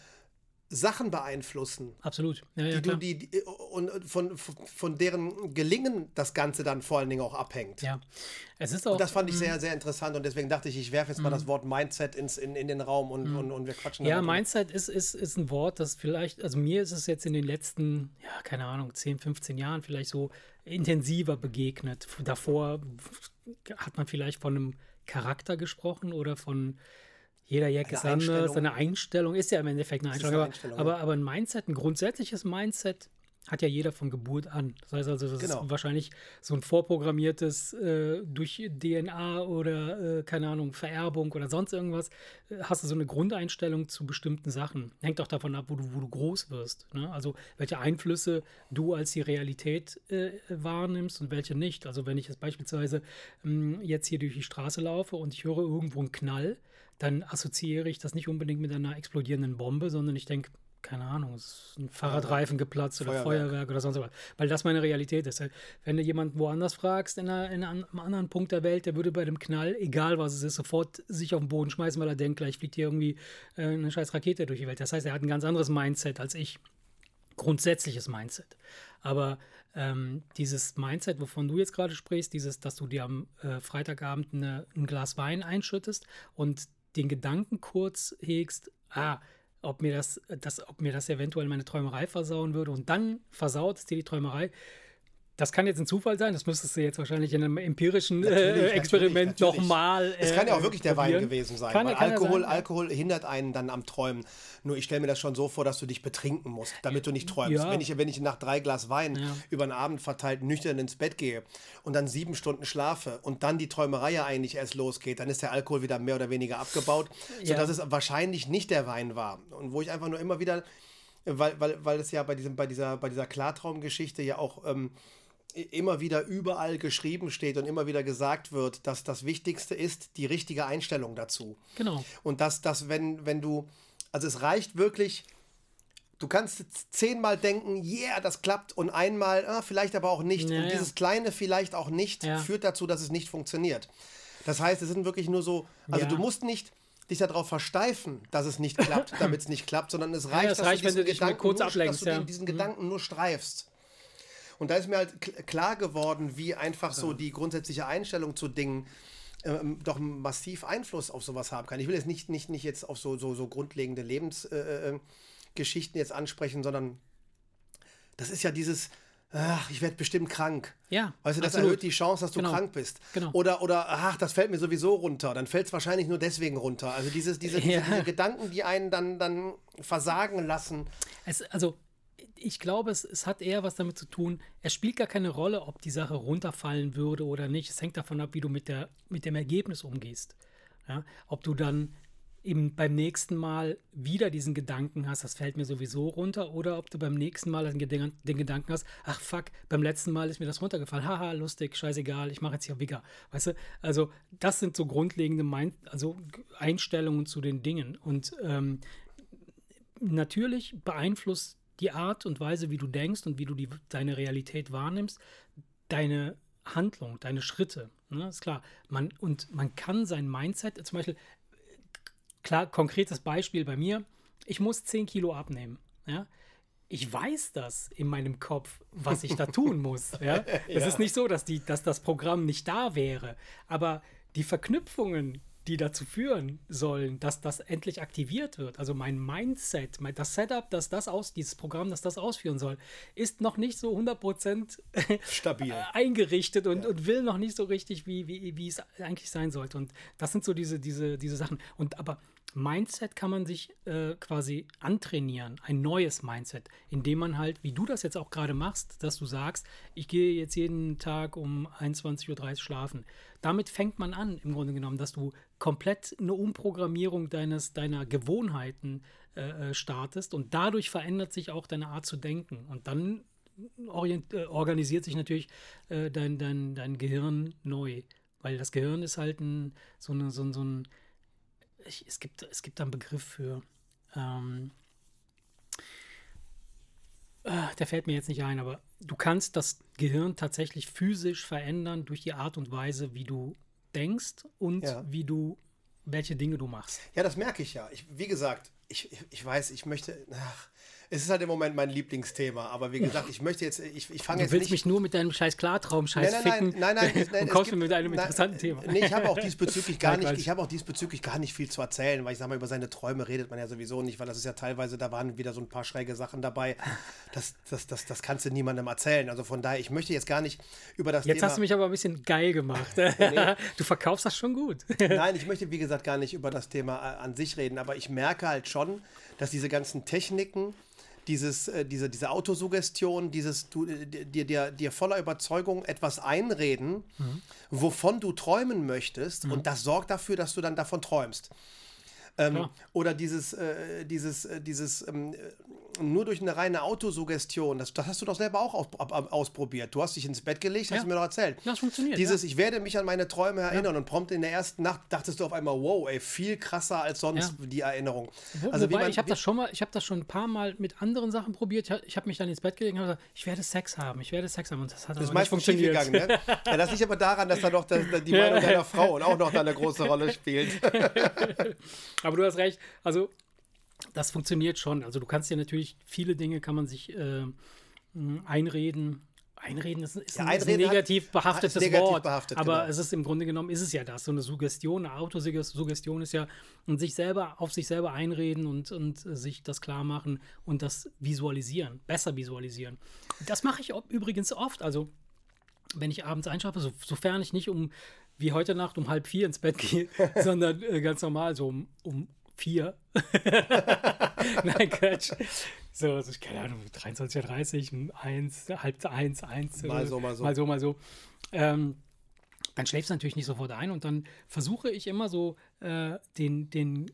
B: Sachen beeinflussen
A: Absolut. Ja, ja,
B: die du die, die und von, von deren Gelingen das Ganze dann vor allen Dingen auch abhängt.
A: ja. Es ist auch.
B: Das fand ich sehr, sehr interessant und deswegen dachte ich, ich werfe jetzt mal das Wort Mindset ins, in, in den Raum und, und, und wir quatschen.
A: Ja. Mindset ist, ist, ist ein Wort, das vielleicht, also mir ist es jetzt in den letzten, ja, keine Ahnung, 10, 15 Jahren vielleicht so intensiver begegnet. Davor hat man vielleicht von einem Charakter gesprochen oder von jeder Jack ist anders,
B: Einstellung.
A: eine Einstellung ist ja im Endeffekt eine Einstellung.
B: eine
A: aber,
B: Einstellung,
A: aber,
B: ja.
A: aber ein Mindset, ein grundsätzliches Mindset hat ja jeder von Geburt an. Das heißt also, das
B: Genau.
A: ist wahrscheinlich so ein vorprogrammiertes äh, durch DNA oder äh, keine Ahnung, Vererbung oder sonst irgendwas, äh, hast du so eine Grundeinstellung zu bestimmten Sachen. Hängt auch davon ab, wo du, wo du groß wirst. Ne? Also welche Einflüsse du als die Realität äh, wahrnimmst und welche nicht. Also wenn ich jetzt beispielsweise ähm, jetzt hier durch die Straße laufe und ich höre irgendwo einen Knall, dann assoziiere ich das nicht unbedingt mit einer explodierenden Bombe, sondern ich denke, keine Ahnung, es ist ein Fahrradreifen geplatzt oder
B: Feuerwerk.
A: Feuerwerk oder sonst was. Weil das meine Realität ist. Wenn du jemanden woanders fragst, in, einer, in einem anderen Punkt der Welt, der würde bei dem Knall, egal was es ist, sofort sich auf den Boden schmeißen, weil er denkt, gleich fliegt hier irgendwie äh, eine scheiß Rakete durch die Welt. Das heißt, er hat ein ganz anderes Mindset als ich. Grundsätzliches Mindset. Aber ähm, dieses Mindset, wovon du jetzt gerade sprichst, dieses, dass du dir am äh, Freitagabend eine, ein Glas Wein einschüttest und den Gedanken kurz hegst, ah, ob mir das, das, ob mir das eventuell meine Träumerei versauen würde und dann versaut es dir die Träumerei. Das kann jetzt ein Zufall sein, das müsstest du jetzt wahrscheinlich in einem empirischen äh, Experiment nochmal.
B: Es kann ja auch wirklich der Wein gewesen sein,
A: Kann,
B: weil
A: kann
B: Alkohol,
A: sein.
B: Alkohol hindert einen dann am Träumen. Nur ich stelle mir das schon so vor, dass du dich betrinken musst, damit du nicht träumst.
A: Ja.
B: Wenn, ich, wenn ich nach drei Glas Wein
A: Ja.
B: über den Abend verteilt nüchtern ins Bett gehe und dann sieben Stunden schlafe und dann die Träumerei ja eigentlich erst losgeht, dann ist der Alkohol wieder mehr oder weniger abgebaut,
A: Ja.
B: sodass es wahrscheinlich nicht der Wein war. Und wo ich einfach nur immer wieder, weil, weil, weil es ja bei, diesem, bei, dieser, bei dieser Klartraumgeschichte ja auch ähm, immer wieder überall geschrieben steht und immer wieder gesagt wird, dass das Wichtigste ist die richtige Einstellung dazu.
A: Genau.
B: Und dass, dass wenn, wenn du, also es reicht wirklich, du kannst zehnmal denken, yeah, das klappt und einmal, ah, vielleicht aber auch nicht.
A: Ja,
B: und
A: ja.
B: dieses kleine vielleicht auch nicht
A: Ja.
B: führt dazu, dass es nicht funktioniert. Das heißt, es sind wirklich nur so, also
A: Ja.
B: du musst nicht dich darauf versteifen, dass es nicht klappt, damit es nicht klappt, sondern es reicht,
A: es
B: dass
A: reicht,
B: du
A: wenn
B: diesen
A: du dich mal
B: Gedanken
A: kurz
B: nur,
A: ablenkst,
B: dass du
A: ja.
B: diesen
A: Mhm.
B: Gedanken nur streifst. Und da ist mir halt kl- klar geworden, wie einfach so die grundsätzliche Einstellung zu Dingen ähm, doch massiv Einfluss auf sowas haben kann. Ich will jetzt nicht, nicht, nicht jetzt auf so, so, so grundlegende Lebensgeschichten äh, Geschichten jetzt ansprechen, sondern das ist ja dieses, ach, ich werde bestimmt krank.
A: Ja,
B: Weißt du, das
A: absolut.
B: erhöht die Chance, dass du
A: Genau.
B: krank bist.
A: Genau.
B: Oder, oder, ach, das fällt mir sowieso runter. Dann fällt es wahrscheinlich nur deswegen runter. Also dieses, diese, diese,
A: Ja.
B: diese Gedanken, die einen dann, dann versagen lassen.
A: Es, also, ich glaube, es, es hat eher was damit zu tun, es spielt gar keine Rolle, ob die Sache runterfallen würde oder nicht. Es hängt davon ab, wie du mit, der, mit dem Ergebnis umgehst. Ja? Ob du dann eben beim nächsten Mal wieder diesen Gedanken hast, das fällt mir sowieso runter, oder ob du beim nächsten Mal den, den Gedanken hast, ach fuck, beim letzten Mal ist mir das runtergefallen, haha, lustig, scheißegal, ich mache jetzt hier Bigger. Weißt du, also das sind so grundlegende Mind also Einstellungen zu den Dingen. Und ähm, natürlich beeinflusst die Art und Weise, wie du denkst und wie du die, deine Realität wahrnimmst, deine Handlung, deine Schritte. Ne? Ist klar. Man, und man kann sein Mindset, zum Beispiel, klar, konkretes Beispiel bei mir, ich muss 10 Kilo abnehmen. Ja? Ich weiß das in meinem Kopf, was ich da tun muss. Ja? Es ist nicht so, dass, die, dass das Programm nicht da wäre, aber die Verknüpfungen, die dazu führen sollen, dass das endlich aktiviert wird, also mein Mindset, mein, das Setup, dass das aus, dieses Programm, das das ausführen soll, ist noch nicht so 100%
B: Stabil.
A: eingerichtet und, und will noch nicht so richtig, wie, wie, wie es eigentlich sein sollte. Und das sind so diese, diese, diese Sachen. Und aber Mindset kann man sich äh, quasi antrainieren, ein neues Mindset, indem man halt, wie du das jetzt auch gerade machst, dass du sagst, ich gehe jetzt jeden Tag um 21.30 Uhr schlafen. Damit fängt man an, im Grunde genommen, dass du komplett eine Umprogrammierung deines, deiner Gewohnheiten äh, äh, startest und dadurch verändert sich auch deine Art zu denken. Und dann orient, äh, organisiert sich natürlich äh, dein, dein, dein Gehirn neu. Weil das Gehirn ist halt ein, so, eine, so, so ein. Ich, es, gibt, es gibt einen Begriff für. Ähm, äh, der fällt mir jetzt nicht ein, aber du kannst das Gehirn tatsächlich physisch verändern durch die Art und Weise, wie du denkst und
B: Ja.
A: wie du, welche Dinge du machst.
B: Ja, das merke ich ja. Ich, wie gesagt, ich, ich, ich weiß, ich möchte. Ach, es ist halt im Moment mein Lieblingsthema, aber wie gesagt, ich möchte jetzt, ich, ich fange
A: Du
B: jetzt
A: willst
B: nicht.
A: mich nur mit deinem scheiß Klartraum-Scheiß
B: Nein, nein,
A: ficken
B: nein, nein, nein, nein,
A: und kommst
B: gibt-
A: mit einem
B: nein,
A: interessanten Thema.
B: Nee, ich habe auch diesbezüglich gar nicht, ich habe auch diesbezüglich gar nicht viel zu erzählen, weil ich sage mal, über seine Träume redet man ja sowieso nicht, weil das ist ja teilweise, da waren wieder so ein paar schräge Sachen dabei. Das, das, das, das kannst du niemandem erzählen. Also von daher, ich möchte jetzt gar nicht über das
A: Jetzt
B: Thema.
A: hast du mich aber ein bisschen geil gemacht. Du verkaufst das schon gut.
B: Nein, ich möchte, wie gesagt, gar nicht über das Thema äh, an sich reden, aber ich merke halt schon, dass diese ganzen Techniken, dieses, äh, diese, diese Autosuggestion, dieses du, äh, dir, dir, dir voller Überzeugung etwas einreden, wovon du träumen möchtest, und das sorgt dafür, dass du dann davon träumst. Ähm, oder dieses, äh, dieses, äh, dieses ähm, äh, nur durch eine reine Autosuggestion, das, das hast du doch selber auch aus, ab, ab, ausprobiert. Du hast dich ins Bett gelegt, hast
A: Ja.
B: du mir doch erzählt.
A: Das funktioniert,
B: Dieses, ich werde mich an meine Träume erinnern und prompt in der ersten Nacht dachtest du auf einmal, wow, ey, viel krasser als sonst die Erinnerung.
A: Wo,
B: Also
A: wobei,
B: man,
A: ich habe das schon mal, ich habe das schon ein paar Mal mit anderen Sachen probiert. Ich, hab- ich habe mich dann ins Bett gelegt und gesagt, ich werde Sex haben, ich werde Sex haben. Und das hat
B: das ist
A: nicht
B: meistens schief
A: funktioniert.
B: gegangen, ne? Ja, das liegt aber daran, dass da noch das, die Meinung deiner Frau und auch noch da eine große Rolle spielt.
A: Aber du hast recht. Also, das funktioniert schon. Also, du kannst dir natürlich, viele Dinge kann man sich äh, einreden. Einreden ist, ist,
B: Ja,
A: ein, ist ein
B: einreden hat-
A: negativ behaftetes
B: negativ
A: Wort.
B: behaftet,
A: aber
B: genau.
A: es ist im Grunde genommen, ist es ja das. So eine Suggestion, eine Autosuggestion ist ja, und sich selber, auf sich selber einreden und, und sich das klar machen und das visualisieren, besser visualisieren. Das mache ich übrigens oft. Also, wenn ich abends einschlafe, so, sofern ich nicht um, wie heute Nacht, um halb vier ins Bett gehe, sondern äh, ganz normal so um, um vier. Nein, Quatsch. So, also ich keine Ahnung, 23.30 Uhr, eins, halb eins, eins.
B: Mal so, mal so.
A: Mal so, mal so. Ähm, dann schläfst du natürlich nicht sofort ein und dann versuche ich immer so äh, den, den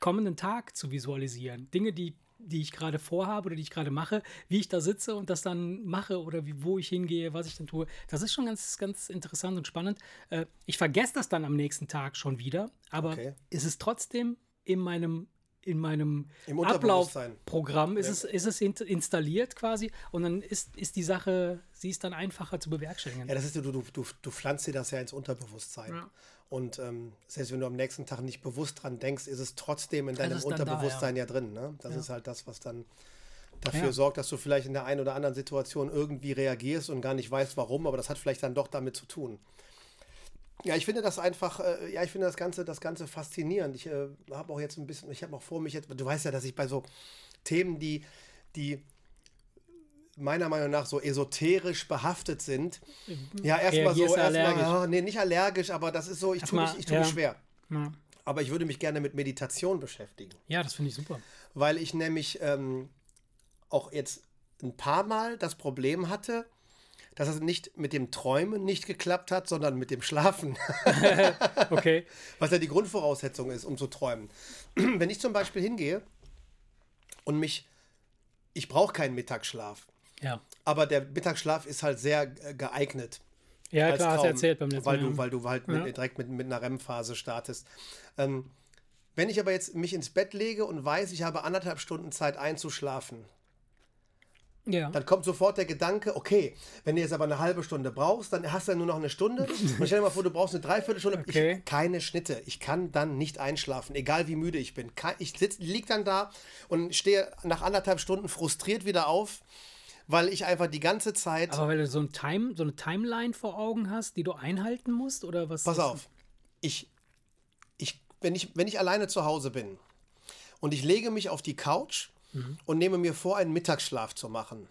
A: kommenden Tag zu visualisieren. Dinge, die, die ich gerade vorhabe oder die ich gerade mache, wie ich da sitze und das dann mache oder wie, wo ich hingehe, was ich dann tue. Das ist schon ganz, ganz interessant und spannend. Äh, ich vergesse das dann am nächsten Tag schon wieder, aber
B: Okay.
A: es ist trotzdem in meinem in meinem
B: Im Unterbewusstsein.
A: Ablaufprogramm ist
B: Ja.
A: es, ist es in- installiert quasi und dann ist, ist die Sache, sie ist dann einfacher zu bewerkstelligen.
B: Ja, das ist, du, du, du, du pflanzt dir das ja ins Unterbewusstsein.
A: Ja.
B: Und ähm, selbst wenn du am nächsten Tag nicht bewusst dran denkst, ist es trotzdem in deinem
A: dann da,
B: Unterbewusstsein ja. drin. Ne? Das
A: Ja.
B: ist halt das, was dann dafür
A: Ja.
B: sorgt, dass du vielleicht in der einen oder anderen Situation irgendwie reagierst und gar nicht weißt, warum, aber das hat vielleicht dann doch damit zu tun. Ja, ich finde das einfach, äh, ja, ich finde das Ganze, das Ganze faszinierend. Ich äh, habe auch jetzt ein bisschen, ich habe auch vor mich jetzt, du weißt ja, dass ich bei so Themen, die, die meiner Meinung nach so esoterisch behaftet sind, ja, erstmal so, erstmal, ja, nee, nicht allergisch, aber das ist so, ich tue mich, ich tue
A: ja.
B: mich schwer.
A: Ja,
B: Aber ich würde mich gerne mit Meditation beschäftigen,
A: ja das finde ich super.
B: weil ich nämlich ähm, auch jetzt ein paar Mal das Problem hatte, dass es nicht mit dem Träumen nicht geklappt hat, sondern mit dem Schlafen,
A: Okay.
B: was ja die Grundvoraussetzung ist, um zu träumen. Wenn ich zum Beispiel hingehe und mich, ich brauche keinen Mittagsschlaf,
A: Ja.
B: aber der Mittagsschlaf ist halt sehr geeignet.
A: Ja, klar, hast du
B: Traum,
A: erzählt beim letzten
B: weil
A: Mal.
B: du, weil du halt mit,
A: Ja.
B: direkt mit, mit einer REM-Phase startest. Ähm, wenn ich aber jetzt mich ins Bett lege und weiß, ich habe anderthalb Stunden Zeit einzuschlafen,
A: ja.
B: dann kommt sofort der Gedanke, okay, wenn du jetzt aber eine halbe Stunde brauchst, dann hast du ja nur noch eine Stunde. Und stell dir mal vor, du brauchst eine Dreiviertelstunde.
A: Okay.
B: Ich, keine Schnitte. Ich kann dann nicht einschlafen, egal wie müde ich bin. Ich sitz, lieg dann da und stehe nach anderthalb Stunden frustriert wieder auf, weil ich einfach die ganze Zeit.
A: Aber weil du so, ein Time, so eine Timeline vor Augen hast, die du einhalten musst, oder was?
B: Pass auf. Ich, ich, wenn, ich, wenn ich alleine zu Hause bin und ich lege mich auf die Couch und nehme mir vor, einen Mittagsschlaf zu machen,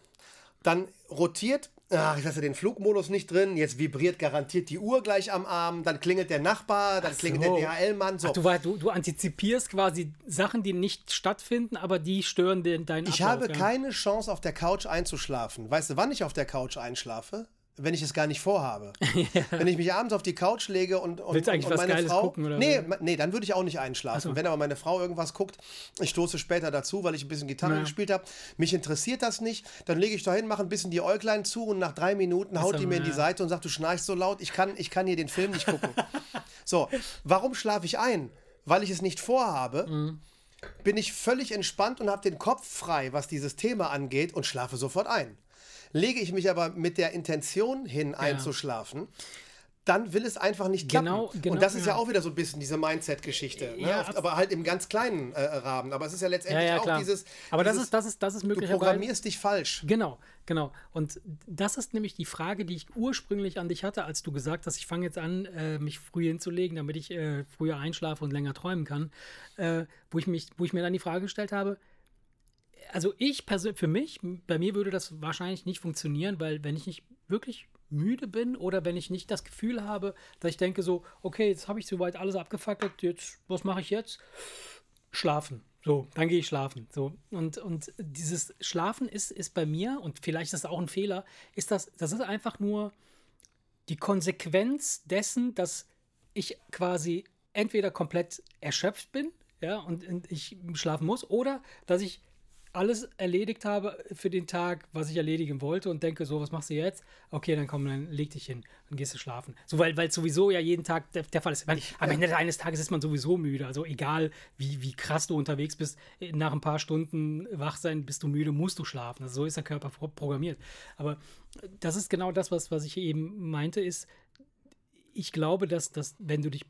B: dann rotiert, ach, ich lasse den Flugmodus nicht drin, jetzt vibriert garantiert die Uhr gleich am Arm, dann klingelt der Nachbar, dann klingelt der
A: so.
B: DHL-Mann. So.
A: Ach, du, du antizipierst quasi Sachen, die nicht stattfinden, aber die stören den, deinen
B: ich
A: Ablauf,
B: habe
A: ja.
B: keine Chance, auf der Couch einzuschlafen. Weißt du, wann ich auf der Couch einschlafe? Wenn ich es gar nicht vorhabe. Wenn ich mich abends auf die Couch lege und, und,
A: Willst du eigentlich
B: und
A: was
B: meine
A: Geiles
B: Frau.
A: gucken, oder
B: nee,
A: so?
B: nee, dann würde ich auch nicht einschlafen. Wenn aber meine Frau irgendwas guckt, ich stoße später dazu, weil ich ein bisschen Gitarre
A: Ja.
B: gespielt habe. Mich interessiert das nicht. Dann lege ich da hin, mache ein bisschen die Äuglein zu und nach drei Minuten haut
A: so,
B: die mir in die
A: ja.
B: Seite und sagt, du schnarchst so laut, ich kann, ich kann hier den Film nicht gucken. so, warum schlafe ich ein? Weil ich es nicht vorhabe
A: Mhm.
B: bin ich völlig entspannt und habe den Kopf frei, was dieses Thema angeht und schlafe sofort ein. Lege ich mich aber mit der Intention hin, einzuschlafen, dann will es einfach nicht klappen.
A: Genau, genau,
B: und das ist ja.
A: ja.
B: auch wieder so ein bisschen diese Mindset-Geschichte. Ne?
A: Ja,
B: aber halt im ganz kleinen äh, Rahmen. Aber es ist ja letztendlich
A: ja,
B: auch dieses.
A: aber das
B: dieses,
A: ist, das ist, das ist
B: Du
A: möglicherweise.
B: programmierst dich falsch.
A: Genau, genau. Und das ist nämlich die Frage, die ich ursprünglich an dich hatte, als du gesagt hast, ich fange jetzt an, äh, mich früh hinzulegen, damit ich äh, früher einschlafe und länger träumen kann. Äh, wo, ich mich, wo ich mir dann die Frage gestellt habe, also ich persönlich, für mich, bei mir würde das wahrscheinlich nicht funktionieren, weil wenn ich nicht wirklich müde bin oder wenn ich nicht das Gefühl habe, dass ich denke so, okay, jetzt habe ich soweit alles abgefackelt, jetzt, was mache ich jetzt? Schlafen. So, dann gehe ich schlafen. So. Und, und dieses Schlafen ist, ist bei mir, und vielleicht ist das auch ein Fehler, ist das, das ist einfach nur die Konsequenz dessen, dass ich quasi entweder komplett erschöpft bin, ja, und, und ich schlafen muss, oder dass ich alles erledigt habe für den Tag, was ich erledigen wollte und denke, so, was machst du jetzt? Okay, dann komm, dann leg dich hin und gehst du schlafen. So, weil es sowieso ja jeden Tag der, der Fall ist. Meine, am Ende eines Tages ist man sowieso müde. Also egal, wie, wie krass du unterwegs bist, nach ein paar Stunden wach sein, bist du müde, musst du schlafen. Also so ist der Körper pro- programmiert. Aber das ist genau das, was, was ich eben meinte, ist, ich glaube, dass, dass wenn du dich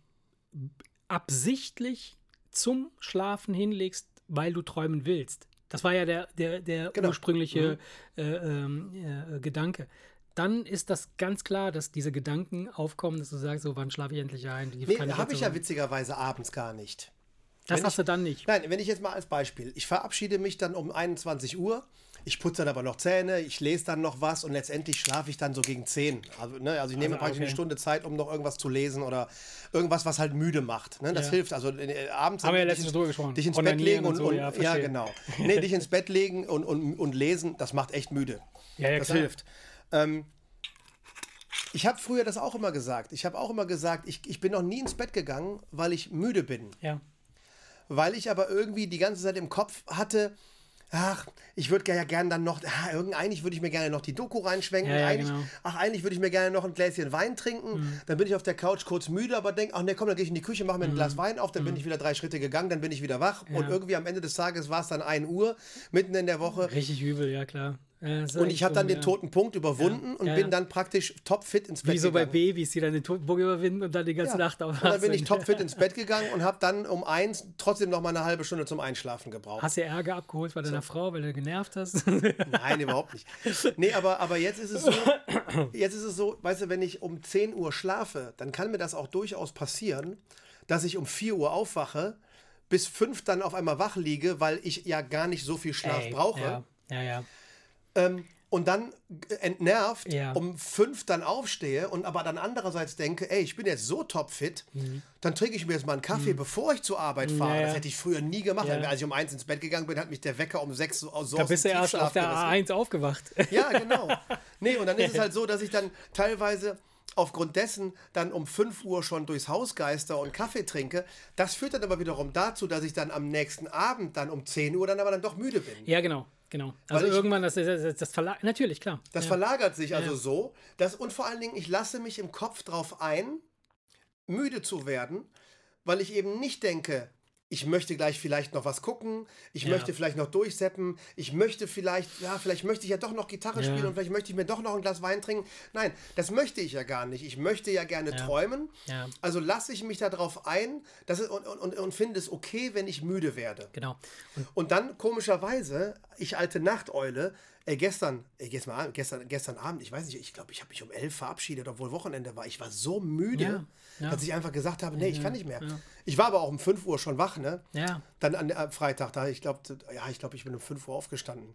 A: absichtlich zum Schlafen hinlegst, weil du träumen willst. Das war ja der, der, der
B: Genau.
A: ursprüngliche äh, ähm, äh, Gedanke. Dann ist das ganz klar, dass diese Gedanken aufkommen, dass du sagst, so wann schlafe ich endlich ein? Die
B: Nee, habe ich ja witzigerweise abends gar nicht.
A: Das
B: Wenn
A: hast
B: ich,
A: du dann nicht.
B: Nein, wenn ich jetzt mal als Beispiel, ich verabschiede mich dann um 21 Uhr, ich putze dann aber noch Zähne, ich lese dann noch was und letztendlich schlafe ich dann so gegen 10. Also, ne, also ich nehme
A: Also,
B: praktisch eine
A: okay.
B: Stunde Zeit, um noch irgendwas zu lesen oder irgendwas, was halt müde macht. Ne? Das
A: Ja.
B: hilft. Also äh, abends
A: Haben wir ja
B: dich
A: letztens
B: ins-
A: drüber gesprochen.
B: Dich ins Bett
A: Onanieren
B: legen und,
A: und so,
B: und
A: ja,
B: ja, genau. Nee, dich ins Bett legen und, und, und lesen, das macht echt müde.
A: Ja, ja,
B: das
A: klar.
B: hilft. Ähm, ich habe früher das auch immer gesagt. Ich habe auch immer gesagt, ich, ich bin noch nie ins Bett gegangen, weil ich müde bin
A: Ja.
B: weil ich aber irgendwie die ganze Zeit im Kopf hatte, ach, ich würde ja gerne dann noch, irgend- eigentlich würde ich mir gerne noch die Doku reinschwenken,
A: Ja, ja,
B: eigentlich,
A: genau. Mhm.
B: ach, eigentlich würde ich mir gerne noch ein Gläschen Wein trinken, dann bin ich auf der Couch kurz müde, aber denke, ach ne, komm, dann gehe ich in die Küche, mache mir ein Glas Wein auf, dann bin ich wieder drei Schritte gegangen, dann bin ich wieder wach und
A: Mhm. Ja.
B: irgendwie am Ende des Tages war es dann 1 Uhr, mitten in der Woche
A: Richtig übel, ja klar. Ja,
B: und ich habe dann
A: dumm,
B: den toten Punkt überwunden und bin dann praktisch topfit ins Bett
A: Wie so bei
B: gegangen.
A: Babys, die dann den Totenburg überwinden und dann die ganze. Nacht
B: Und
A: aufwachen.
B: dann bin ich topfit ins Bett gegangen und habe dann um eins trotzdem noch mal eine halbe Stunde zum Einschlafen gebraucht.
A: Hast du Ärger abgeholt bei deiner Frau, weil du genervt hast?
B: Nein, überhaupt nicht. Nee, aber, aber jetzt ist es so, jetzt ist es so, weißt du, wenn ich um 10 Uhr schlafe, dann kann mir das auch durchaus passieren, dass ich um 4 Uhr aufwache, bis 5 dann auf einmal wach liege, weil ich ja gar nicht so viel Schlaf
A: Ey,
B: brauche.
A: Ja, ja. ja.
B: Ähm, und dann entnervt
A: Ja.
B: um 5 dann aufstehe und aber dann andererseits denke, ey, ich bin jetzt so topfit, dann trinke ich mir jetzt mal einen Kaffee, bevor ich zur Arbeit fahre.
A: Mhm. Ja, ja.
B: Das hätte ich früher nie gemacht.
A: Ja.
B: Als ich um 1 ins Bett gegangen bin, hat mich der Wecker um 6 so, so
A: Da
B: aus
A: bist du erst auf der
B: gerissen.
A: A1 aufgewacht.
B: Ja, genau. Nee, und dann ist es halt so, dass ich dann teilweise aufgrund dessen dann um 5 Uhr schon durchs Haus geister und Kaffee trinke. Das führt dann aber wiederum dazu, dass ich dann am nächsten Abend dann um 10 Uhr dann aber dann doch müde bin.
A: Ja, genau, genau. Also
B: ich-
A: irgendwann, das, das, das, das verlag natürlich, klar.
B: Das
A: ja.
B: verlagert sich also so, dass und vor allen Dingen, ich lasse mich im Kopf drauf ein, müde zu werden, weil ich eben nicht denke, ich möchte gleich vielleicht noch was gucken, ich
A: Ja.
B: möchte vielleicht noch durchseppen, ich möchte vielleicht, ja, vielleicht möchte ich ja doch noch Gitarre
A: Ja.
B: spielen und vielleicht möchte ich mir doch noch ein Glas Wein trinken. Nein, das möchte ich ja gar nicht. Ich möchte ja gerne träumen.
A: Ja.
B: Also lasse ich mich darauf ein dass es, und, und, und finde es okay, wenn ich müde werde.
A: Genau. Und
B: Und dann komischerweise, ich alte Nachteule, ey, gestern, ey, gestern, Abend- gestern, gestern Abend, ich weiß nicht, ich glaube, ich habe mich um elf verabschiedet, obwohl Wochenende war. Ich war so müde,
A: Ja, ja.
B: dass ich einfach gesagt habe, nee, ich kann nicht mehr. Ich war aber auch um 5 Uhr schon wach, ne?
A: ja,
B: Dann an, am Freitag, da, ich glaube, ja, ich glaube, ich bin um 5 Uhr aufgestanden.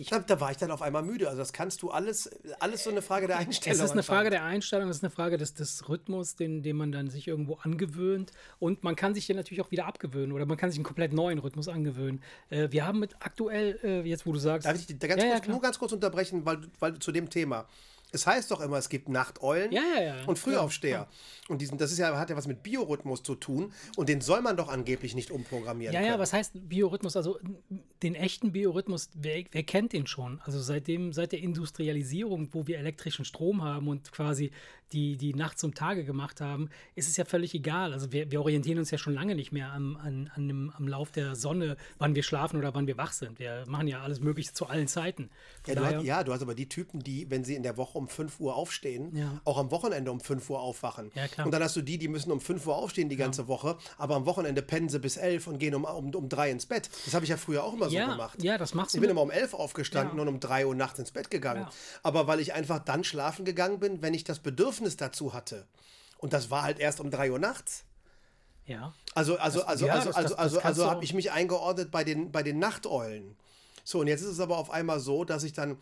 A: Ich-
B: da, da war ich dann auf einmal müde. Also das kannst du alles, alles so eine Frage der Einstellung.
A: es ist eine. Frage der Einstellung, es ist eine Frage des, des Rhythmus, den, den man dann sich irgendwo angewöhnt. Und man kann sich den natürlich auch wieder abgewöhnen oder man kann sich einen komplett neuen Rhythmus angewöhnen. Äh, wir haben mit aktuell, äh, jetzt wo du sagst.
B: Darf ich dich da ganz
A: Ja, ja,
B: kurz,
A: klar.
B: nur ganz kurz unterbrechen, weil, weil zu dem Thema. Es heißt doch immer, es gibt Nachteulen
A: Ja, ja, ja.
B: und Frühaufsteher. Und diesen, das ist ja, hat ja was mit Biorhythmus zu tun und den soll man doch angeblich nicht umprogrammieren
A: Ja,
B: können.
A: ja, was heißt Biorhythmus? Also den echten Biorhythmus, wer, wer kennt den schon? Also seitdem, seit der Industrialisierung, wo wir elektrischen Strom haben und quasi die, die Nacht zum Tage gemacht haben, ist es ja völlig egal. Also wir, wir orientieren uns ja schon lange nicht mehr am, an, an dem, am Lauf der Sonne, wann wir schlafen oder wann wir wach sind. Wir machen ja alles Mögliche zu allen Zeiten.
B: Ja du, hast, ja, du hast aber die Typen, die, wenn sie in der Woche um 5 Uhr aufstehen,
A: Ja.
B: auch am Wochenende um 5 Uhr aufwachen.
A: Ja, klar.
B: Und dann hast du die, die müssen um 5 Uhr aufstehen die ganze Woche, aber am Wochenende pennen sie bis 11 und gehen um, um, um 3 ins Bett. Das habe ich ja früher auch immer so gemacht.
A: ja, das machst du.
B: Ich bin immer um 11 aufgestanden und um 3 Uhr nachts ins Bett gegangen. Aber weil ich einfach dann schlafen gegangen bin, wenn ich das Bedürfnis dazu hatte. Und das war halt erst um 3 Uhr nachts.
A: ja.
B: Also, also, also,
A: ja,
B: also,
A: das-
B: also,
A: das-
B: also,
A: das
B: also habe ich mich eingeordnet bei den, bei den Nachteulen. So, und jetzt ist es aber auf einmal so, dass ich dann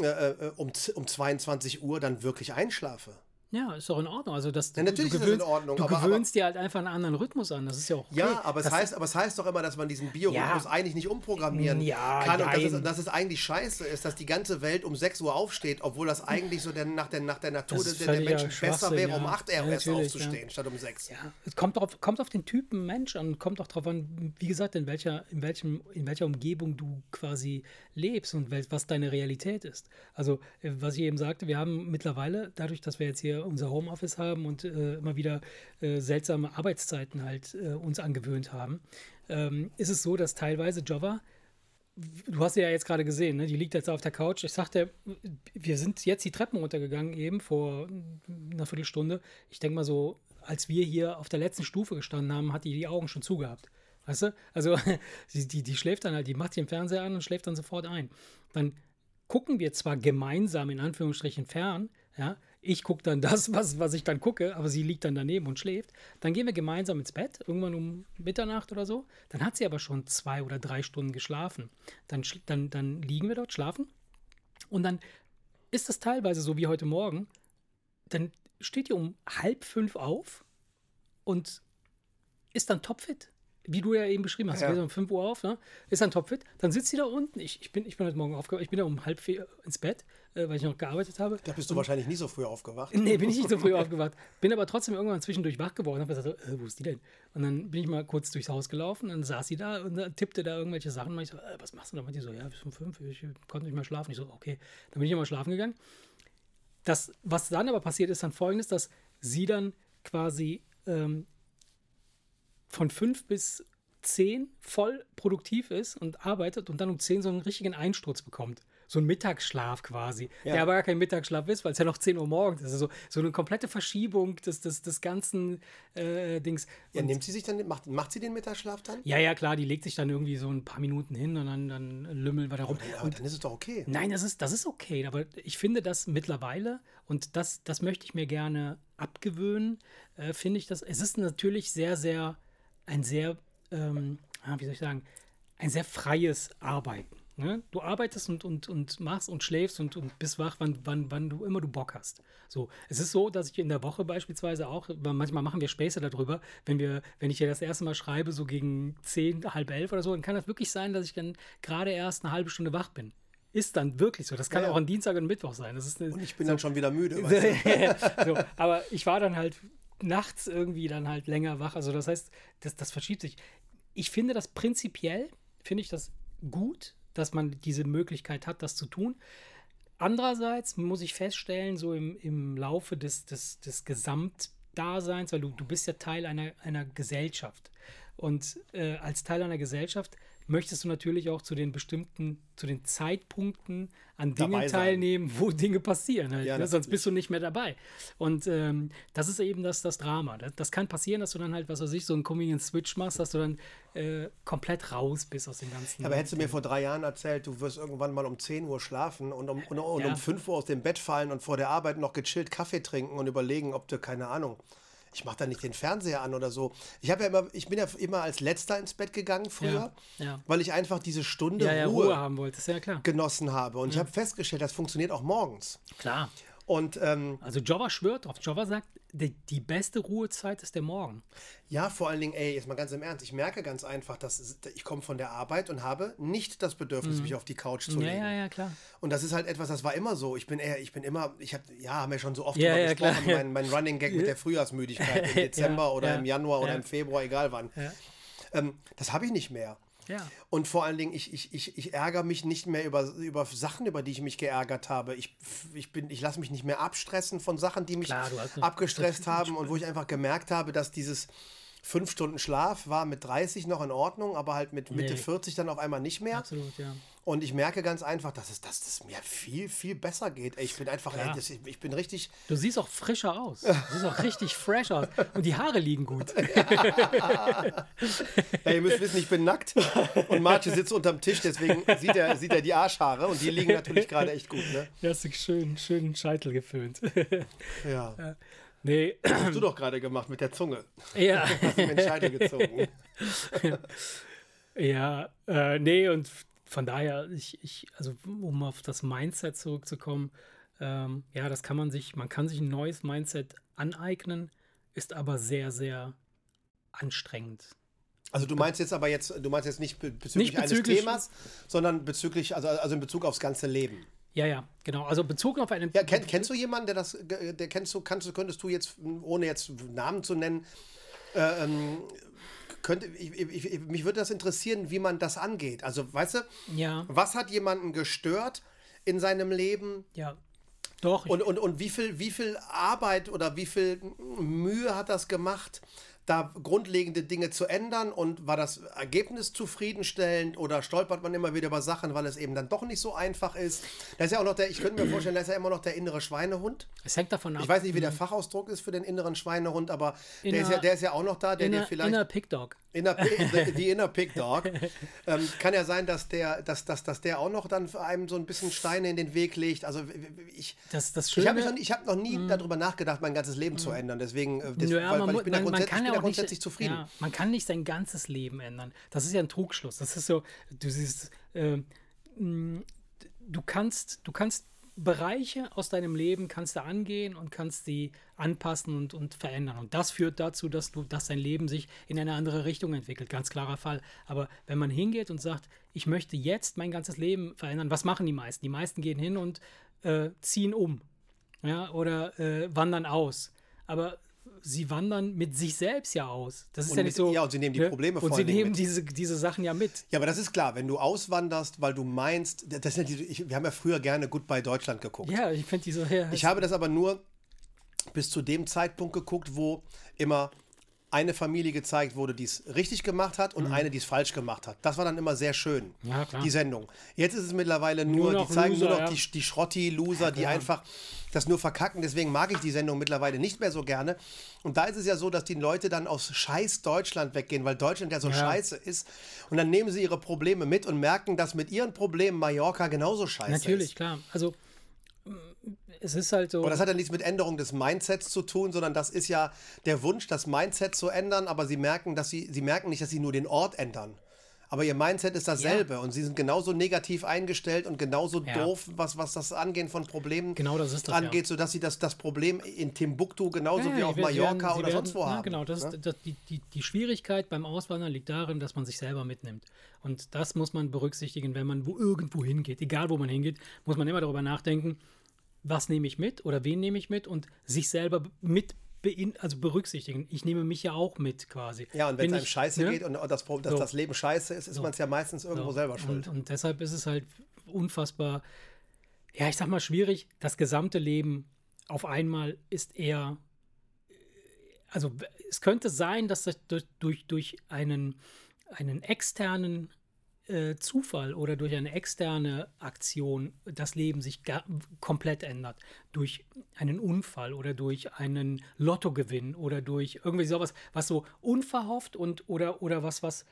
B: äh, äh, um, um 22 Uhr dann wirklich einschlafe.
A: Ja, ist doch in Ordnung. Also das,
B: Ja, natürlich
A: du
B: ist das in
A: gewöhnst,
B: Ordnung,
A: Du
B: aber-
A: gewöhnst dir halt einfach einen anderen Rhythmus an. Das ist ja auch okay.
B: Ja, aber es,
A: Das-
B: heißt, aber es heißt doch immer, dass man diesen Biorhythmus
A: Ja.
B: eigentlich nicht umprogrammieren
A: Ja,
B: kann und dass es, dass es eigentlich scheiße ist, dass die ganze Welt um 6 Uhr aufsteht, obwohl das eigentlich so der, nach, der, nach der Natur
A: Das
B: der, Menschen besser wäre, um
A: ja.
B: 8 Uhr erst aufzustehen, statt um 6.
A: Ja, es kommt, drauf, kommt auf den Typen Mensch an, kommt auch darauf an, wie gesagt, in welcher, in, welchem, in welcher Umgebung du quasi lebst und was deine Realität ist. Also, äh, was ich eben sagte, wir haben mittlerweile, dadurch, dass wir jetzt hier unser Homeoffice haben und äh, immer wieder äh, seltsame Arbeitszeiten halt äh, uns angewöhnt haben, ähm, ist es so, dass teilweise Java du hast sie ja jetzt gerade gesehen, ne? die liegt jetzt auf der Couch. Ich sagte, wir sind jetzt die Treppen runtergegangen, eben vor einer Viertelstunde. Ich denke mal so, als wir hier auf der letzten Stufe gestanden haben, hat die die Augen schon zugehabt. Weißt du? Also, die, die, die schläft dann halt, die macht den Fernseher an und schläft dann sofort ein. Dann gucken wir zwar gemeinsam in Anführungsstrichen fern, ja, Ich gucke dann das, was, was ich dann gucke, aber sie liegt dann daneben und schläft. Dann gehen wir gemeinsam ins Bett, irgendwann um Mitternacht oder so. Dann hat sie aber schon zwei oder drei Stunden geschlafen. Dann, dann, dann liegen wir dort, schlafen. Und dann ist das teilweise so wie heute Morgen. Dann steht ihr um halb fünf auf und ist dann topfit wie du ja eben beschrieben hast, ja. um 5 Uhr auf, ne? ist dann topfit, dann sitzt sie da unten. Ich, ich, bin, ich bin heute Morgen aufgewacht, ich bin da um halb vier ins Bett, äh, weil ich noch gearbeitet habe.
B: Da bist du und, wahrscheinlich nie so früh aufgewacht.
A: Nee, bin ich nicht so früh aufgewacht. Bin aber trotzdem irgendwann zwischendurch wach geworden und habe gesagt, äh, wo ist die denn? Und dann bin ich mal kurz durchs Haus gelaufen, dann saß sie da und tippte da irgendwelche Sachen. Und ich so, äh, was machst du da? Und die so, ja, bis um 5, ich konnte nicht mehr schlafen. Ich so, okay. Dann bin ich immer schlafen gegangen. Das, was dann aber passiert ist, dann folgendes, dass sie dann quasi ähm, von 5 bis 10 voll produktiv ist und arbeitet und dann um 10 so einen richtigen Einsturz bekommt. So ein Mittagsschlaf quasi, ja. der aber gar kein Mittagsschlaf ist, weil es ja noch 10 Uhr morgens ist. Also so eine komplette Verschiebung des, des, des ganzen äh, Dings.
B: Ja, nimmt sie sich dann, macht, macht sie den Mittagsschlaf dann?
A: Ja, ja, klar, die legt sich dann irgendwie so ein paar Minuten hin und dann, dann lümmeln wir da rum.
B: Ja, aber dann ist es doch okay.
A: Nein, das ist, das ist okay, aber ich finde das mittlerweile, und das, das möchte ich mir gerne abgewöhnen, äh, finde ich das, es ist natürlich sehr, sehr, ein sehr ähm, wie soll ich sagen, ein sehr freies Arbeiten. Ne? Du arbeitest und, und, und machst und schläfst und, und bist wach, wann, wann, wann du immer du Bock hast. So, es ist so, dass ich in der Woche beispielsweise auch, manchmal machen wir Späße darüber, wenn wir, wenn ich ja das erste Mal schreibe, so gegen zehn, halb elf oder so, dann kann das wirklich sein, dass ich dann gerade erst eine halbe Stunde wach bin. Ist dann wirklich so. Das kann ja, auch ein Dienstag und Mittwoch sein. Das ist eine,
B: und ich bin so, dann schon wieder müde.
A: so, aber ich war dann halt nachts irgendwie dann halt länger wach. Also das heißt, das, das verschiebt sich ich finde das prinzipiell, finde ich das gut, dass man diese Möglichkeit hat, das zu tun. Andererseits muss ich feststellen, so im, im Laufe des, des, des Gesamtdaseins, weil du, du bist ja Teil einer, einer Gesellschaft. Und äh, als Teil einer Gesellschaft möchtest du natürlich auch zu den bestimmten, zu den Zeitpunkten an Dingen teilnehmen, wo Dinge passieren. Halt, ja, ne? Sonst bist du nicht mehr dabei. Und ähm, das ist eben das, das Drama. Das, das, kann passieren, dass du dann halt, was weiß ich, so einen Convenient Switch machst, dass du dann äh, komplett raus bist aus dem ganzen.
B: Ja, aber hättest du mir vor drei Jahren erzählt, du wirst irgendwann mal um 10 Uhr schlafen und um, und, und ja. um 5 Uhr aus dem Bett fallen und vor der Arbeit noch gechillt Kaffee trinken und überlegen, ob du, keine Ahnung, ich mache da nicht den Fernseher an oder so. Ich habe ja immer, ich bin ja immer als letzter ins Bett gegangen früher, ja, ja. weil ich einfach diese Stunde Ruhe,
A: Ruhe, haben wollte, ja klar.
B: genossen habe. Und ich habe festgestellt, das funktioniert auch morgens.
A: Klar.
B: Und, ähm,
A: also Jova schwört auf. Jova sagt, die, die, beste Ruhezeit ist der Morgen.
B: Ja, vor allen Dingen, ey, jetzt mal ganz im Ernst, ich merke ganz einfach, dass ich komme von der Arbeit und habe nicht das Bedürfnis, mhm. mich auf die Couch zu legen.
A: Ja, ja, ja, klar.
B: Und das ist halt etwas, das war immer so. Ich bin eher, ich bin immer, ich habe, ja, haben wir schon so oft ja, ja, gesprochen, mein, mein, Running Gag mit der Frühjahrsmüdigkeit im Dezember ja, oder im Januar oder im Februar, egal wann. Ähm, das habe ich nicht mehr.
A: Ja.
B: Und vor allen Dingen, ich, ich, ich, ich ärgere mich nicht mehr über, über Sachen, über die ich mich geärgert habe. Ich, ich, ich lasse mich nicht mehr abstressen von Sachen, die mich Klar, abgestresst haben und wo ich einfach gemerkt habe, dass dieses fünf Stunden Schlaf war mit 30 noch in Ordnung, aber halt mit Mitte nee. 40 dann auf einmal nicht mehr.
A: Absolut, ja.
B: Und ich merke ganz einfach, dass es, dass es mir viel, viel besser geht. Ich bin einfach, ey, das, ich bin richtig.
A: Du siehst auch frischer aus. Du siehst auch richtig fresh aus. Und die Haare liegen gut.
B: ja, ihr müsst wissen, ich bin nackt und Marce sitzt unterm Tisch, deswegen sieht er, sieht er die Arschhaare und die liegen natürlich gerade echt gut. Ne?
A: Du hast dich schön, schön Scheitel geföhnt.
B: ja.
A: Nee.
B: Das hast du doch gerade gemacht mit der Zunge.
A: Ja.
B: hast du mir den Scheitel gezogen.
A: ja, äh, nee, und von daher, ich, ich, also um auf das Mindset zurückzukommen, ähm, ja, das kann man sich, man kann sich ein neues Mindset aneignen, ist aber sehr, sehr anstrengend.
B: Also du meinst jetzt aber jetzt, du meinst jetzt nicht bezüglich, nicht bezüglich eines Themas, sondern bezüglich, also, also in Bezug aufs ganze Leben.
A: Ja, ja, genau. Also bezogen auf einen.
B: Ja, kenn, kennst du jemanden, der das, der kennst du, kannst du, könntest du jetzt, ohne jetzt Namen zu nennen, äh, ähm, könnte, ich, ich, mich würde das interessieren, wie man das angeht. Also, weißt du,
A: ja.
B: was hat jemanden gestört in seinem Leben?
A: Ja. Doch.
B: Und, und, und wie, viel, wie viel Arbeit oder wie viel Mühe hat das gemacht, da grundlegende Dinge zu ändern und war das Ergebnis zufriedenstellend oder stolpert man immer wieder über Sachen, weil es eben dann doch nicht so einfach ist. Da ist ja auch noch der, ich könnte mir vorstellen, da ist ja immer noch der innere Schweinehund.
A: Es hängt davon ab.
B: Ich weiß nicht, wie der Fachausdruck ist für den inneren Schweinehund, aber der, ist ja, der ist ja auch noch da, der
A: inner,
B: dir vielleicht.
A: inner Pig Dog.
B: Inner, the, the Inner Pig Dog. ähm, kann ja sein, dass der, dass, dass, dass der auch noch dann für einem so ein bisschen Steine in den Weg legt. Also ich,
A: Das, das
B: ich habe noch, ich hab noch nie darüber nachgedacht, mein ganzes Leben zu ändern. Deswegen, äh, das,
A: ja,
B: weil,
A: man
B: weil
A: mu-
B: ich bin
A: man- man
B: grundsätzlich,
A: kann
B: ich bin
A: ja
B: ja
A: auch nicht-
B: grundsätzlich zufrieden.
A: Ja, man kann nicht sein ganzes Leben ändern. Das ist ja ein Trugschluss. Das ist so, du siehst, äh, du kannst, du kannst Bereiche aus deinem Leben kannst du angehen und kannst sie anpassen und, und verändern. Und das führt dazu, dass du, dass dein Leben sich in eine andere Richtung entwickelt. Ganz klarer Fall. Aber wenn man hingeht und sagt, ich möchte jetzt mein ganzes Leben verändern, was machen die meisten? Die meisten gehen hin und äh, ziehen um. Ja, oder äh, wandern aus. Aber sie wandern mit sich selbst ja aus. Das ist
B: Und
A: ja nicht
B: mit-
A: so.
B: ja, und sie nehmen die Probleme
A: Und
B: vor
A: sie
B: allen Dingen
A: nehmen
B: mit.
A: diese, diese Sachen ja mit.
B: Ja, aber das ist klar, wenn du auswanderst, weil du meinst, das sind ja die, ich, wir haben ja früher gerne Goodbye Deutschland geguckt.
A: Ja, ich finde diese. Ja,
B: Ich habe das aber nur bis zu dem Zeitpunkt geguckt, wo immer eine Familie gezeigt wurde, die es richtig gemacht hat und eine, die es falsch gemacht hat. Das war dann immer sehr schön,
A: Mhm. Ja,
B: die Sendung. Jetzt ist es mittlerweile nur,
A: noch
B: die zeigen
A: Loser,
B: nur noch
A: ja.
B: die, die Schrotti-Loser, die einfach das nur verkacken. Deswegen mag ich die Sendung mittlerweile nicht mehr so gerne. Und da ist es ja so, dass die Leute dann aus scheiß Deutschland weggehen, weil Deutschland ja so scheiße ist. Und dann nehmen sie ihre Probleme mit und merken, dass mit ihren Problemen Mallorca genauso scheiße ist.
A: Natürlich, klar. Also, es ist halt so.
B: Aber das hat ja nichts mit Änderung des Mindsets zu tun, sondern das ist ja der Wunsch, das Mindset zu ändern, aber sie merken, dass sie, sie merken nicht, dass sie nur den Ort ändern. Aber ihr Mindset ist dasselbe und sie sind genauso negativ eingestellt und genauso
A: Ja.
B: doof, was, was das Angehen von Problemen
A: Genau, das ist das,
B: angeht, sodass sie das, das Problem in Timbuktu genauso
A: Ja,
B: wie
A: ja,
B: auf
A: werden-
B: Mallorca
A: sie
B: oder
A: werden-
B: sonst wo
A: ja,
B: haben.
A: Genau, das,
B: ne?
A: das, die, die, die Schwierigkeit beim Auswandern liegt darin, dass man sich selber mitnimmt. Und das muss man berücksichtigen, wenn man wo irgendwo hingeht. Egal, wo man hingeht, muss man immer darüber nachdenken, was nehme ich mit oder wen nehme ich mit und sich selber mit also berücksichtigen. Ich nehme mich ja auch mit quasi.
B: Ja, und wenn es einem
A: ich-
B: scheiße
A: ne?
B: geht und das, dass
A: So.
B: das Leben scheiße ist, ist man es ja meistens irgendwo
A: So.
B: selber schuld.
A: Und, und deshalb ist es halt unfassbar, ja, ich sag mal, schwierig. Das gesamte Leben auf einmal ist eher, also es könnte sein, dass das durch, durch, durch einen, einen externen äh, Zufall oder durch eine externe Aktion das Leben sich komplett ändert. Durch einen Unfall oder durch einen Lottogewinn oder durch irgendwie sowas, was so unverhofft und oder, oder was, was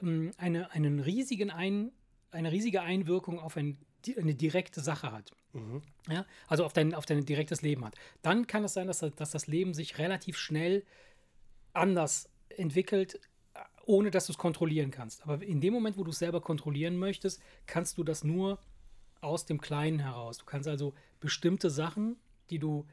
A: ähm, eine, einen riesigen ein, eine riesige Einwirkung auf ein, eine direkte Sache hat. Ja, also auf dein, auf dein direktes Leben hat. Dann kann es sein, dass, dass das Leben sich relativ schnell anders entwickelt, ohne dass du es kontrollieren kannst. Aber in dem Moment, wo du es selber kontrollieren möchtest, kannst du das nur aus dem Kleinen heraus. Du kannst also bestimmte Sachen, die du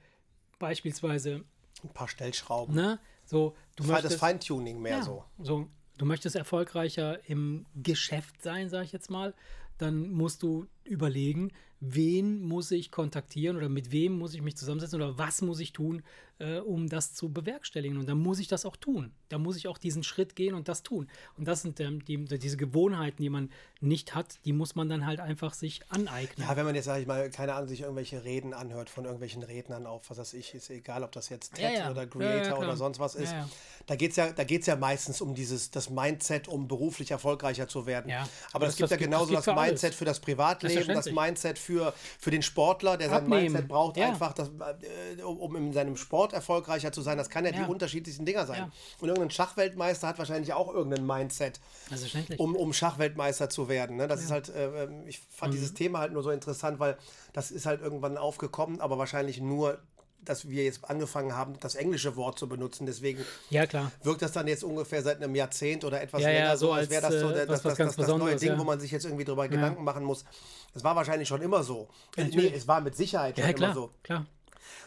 A: beispielsweise,
B: Ein paar Stellschrauben.
A: ne, so, du
B: das
A: möchtest,
B: Feintuning mehr
A: ja,
B: so.
A: so, du möchtest erfolgreicher im Geschäft sein, sage ich jetzt mal, dann musst du überlegen, wen muss ich kontaktieren oder mit wem muss ich mich zusammensetzen oder was muss ich tun, äh, um das zu bewerkstelligen. Und dann muss ich das auch tun. Da muss ich auch diesen Schritt gehen und das tun. Und das sind ähm, die, diese Gewohnheiten, die man nicht hat, die muss man dann halt einfach sich aneignen.
B: Ja, wenn man jetzt, sag ich mal, keine Ahnung, sich irgendwelche Reden anhört von irgendwelchen Rednern auf, was weiß ich, ist egal, ob das jetzt TED
A: Ja, ja.
B: oder Creator
A: ja,
B: oder sonst was ist. Da geht es ja, da geht's ja meistens um dieses, das Mindset, um beruflich erfolgreicher zu werden. Aber
A: das-
B: es gibt
A: das
B: ja
A: gibt-
B: genauso
A: das
B: das,
A: für alles.
B: Mindset für das Privatleben, das. Mindset für, für den Sportler, der sein
A: Abnehmen.
B: Mindset braucht,
A: Ja.
B: einfach, das, äh, um um in seinem Sport erfolgreicher zu sein. Das kann ja,
A: Ja.
B: die unterschiedlichsten Dinger sein.
A: Ja.
B: Und irgendein Schachweltmeister hat wahrscheinlich auch irgendein Mindset um, um Schachweltmeister zu werden. Ne? Das ist halt, äh, ähm, ich fand
A: Mhm.
B: dieses Thema halt nur so interessant, weil das ist halt irgendwann aufgekommen, aber wahrscheinlich nur, dass wir jetzt angefangen haben, das englische Wort zu benutzen. Deswegen
A: ja, klar.
B: wirkt das dann jetzt ungefähr seit einem Jahrzehnt oder etwas
A: Ja, ja,
B: länger
A: so
B: so, als wäre das
A: als,
B: so
A: äh,
B: der,
A: was-
B: das, das, das, neue Ding,
A: ja.
B: wo man sich jetzt irgendwie drüber Gedanken machen muss. Das war wahrscheinlich schon immer so. Nee, es war mit Sicherheit schon
A: Ja,
B: immer so.
A: klar.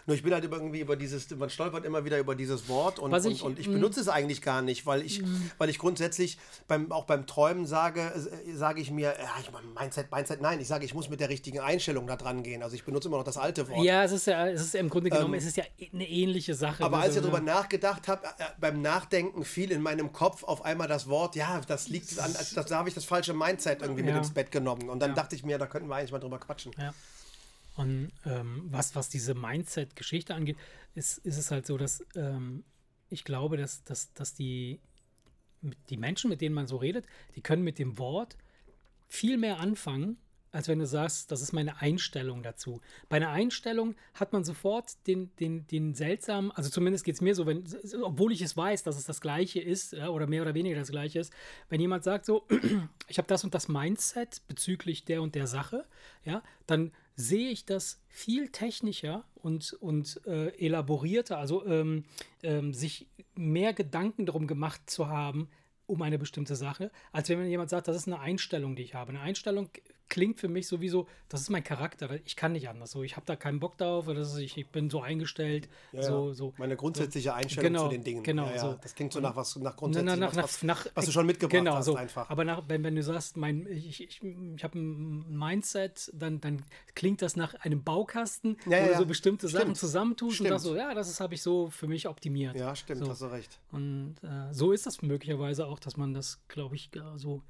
B: Nur ich bin halt irgendwie über dieses, man stolpert immer wieder über dieses Wort und,
A: Was
B: und,
A: ich,
B: und ich
A: mm.
B: benutze es eigentlich gar nicht, weil ich, weil ich grundsätzlich beim, auch beim Träumen sage, äh, sage ich mir, ja, ich meine, Mindset, Mindset, nein, ich sage, ich muss mit der richtigen Einstellung da dran gehen. Also ich benutze immer noch das alte Wort.
A: Ja, es ist ja, es ist im Grunde genommen, es ist ja eine ähnliche Sache.
B: Ähm, Aber
A: ne?
B: als ich darüber
A: ja.
B: nachgedacht habe, äh, beim Nachdenken fiel in meinem Kopf auf einmal das Wort, ja, das liegt an, das, da habe ich das falsche Mindset irgendwie mit
A: Ja.
B: ins Bett genommen. Und dann dachte ich mir, da könnten wir eigentlich mal drüber quatschen.
A: Ja. Und ähm, was, was diese Mindset-Geschichte angeht, ist, ist es halt so, dass ähm, ich glaube, dass, dass, dass die, die Menschen, mit denen man so redet, die können mit dem Wort viel mehr anfangen, als wenn du sagst, das ist meine Einstellung dazu. Bei einer Einstellung hat man sofort den, den, den seltsamen, also zumindest geht es mir so, wenn, obwohl ich es weiß, dass es das Gleiche ist oder mehr oder weniger das Gleiche ist, wenn jemand sagt so, ich habe das und das Mindset bezüglich der und der Sache, ja, dann sehe ich das viel technischer und, und äh, elaborierter, also ähm, ähm, sich mehr Gedanken darum gemacht zu haben, um eine bestimmte Sache, als wenn jemand sagt, das ist eine Einstellung, die ich habe. Eine Einstellung klingt für mich sowieso, das ist mein Charakter, ich kann nicht anders. So, ich habe da keinen Bock drauf, oder ist, ich, ich, bin so eingestellt.
B: Ja,
A: so, so,
B: Meine grundsätzliche Einstellung
A: genau,
B: zu den Dingen.
A: Genau,
B: ja,
A: so.
B: Das klingt so nach was, nach grundsätzlich
A: nach,
B: was,
A: nach,
B: was, was, du schon mitgebracht
A: genau,
B: hast
A: so.
B: einfach.
A: Aber nach, wenn, wenn du sagst, mein, ich, ich, ich habe ein Mindset, dann, dann klingt das nach einem Baukasten,
B: ja,
A: wo du
B: ja.
A: so bestimmte
B: Stimmt.
A: Sachen zusammentust
B: Stimmt.
A: und sagst so, ja, das habe ich so für mich optimiert.
B: Ja, stimmt,
A: so.
B: hast du recht.
A: Und äh, so ist das möglicherweise auch, dass man das, glaube ich, so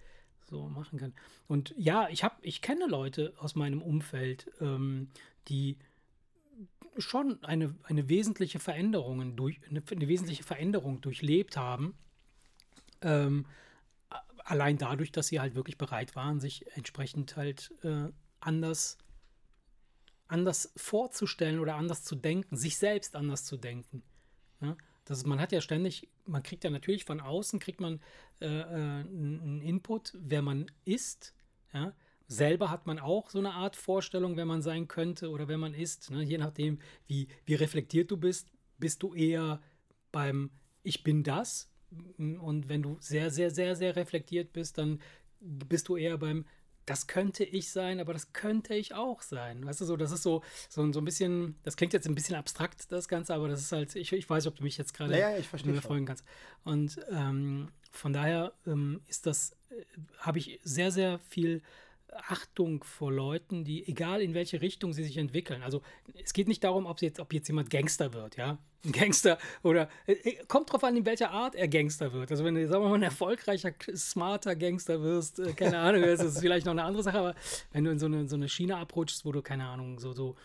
A: so machen kann. Und ja, ich habe, ich kenne Leute aus meinem Umfeld, ähm, die schon eine, eine wesentliche Veränderung durch eine, eine wesentliche Veränderung durchlebt haben. Ähm, allein dadurch, dass sie halt wirklich bereit waren, sich entsprechend halt äh, anders anders vorzustellen oder anders zu denken, sich selbst anders zu denken. Ja? Das man hat ja ständig, man kriegt ja natürlich von außen, kriegt man äh, einen Input, wer man ist. Ja? Selber hat man auch so eine Art Vorstellung, wer man sein könnte oder wer man ist. Ne? Je nachdem, wie, wie reflektiert du bist, bist du eher beim Ich bin das. Und wenn du sehr, sehr, sehr, sehr reflektiert bist, dann bist du eher beim das könnte ich sein, aber das könnte ich auch sein. Weißt du, so, das ist so, so, so ein bisschen, das klingt jetzt ein bisschen abstrakt, das Ganze, aber das ist halt, ich, ich weiß, ob du mich jetzt gerade
B: ja, ja,
A: folgen kannst. Und ähm, von daher ähm, ist das, äh, habe ich sehr, sehr viel Achtung vor Leuten, die, egal in welche Richtung sie sich entwickeln. Also es geht nicht darum, ob jetzt, ob jetzt jemand Gangster wird, ja. Ein Gangster oder äh, kommt drauf an, in welcher Art er Gangster wird. Also wenn du, sagen wir mal, ein erfolgreicher, smarter Gangster wirst, äh, keine Ahnung, das ist vielleicht noch eine andere Sache, aber wenn du in so eine, so eine Schiene abrutschst, wo du, keine Ahnung, so, so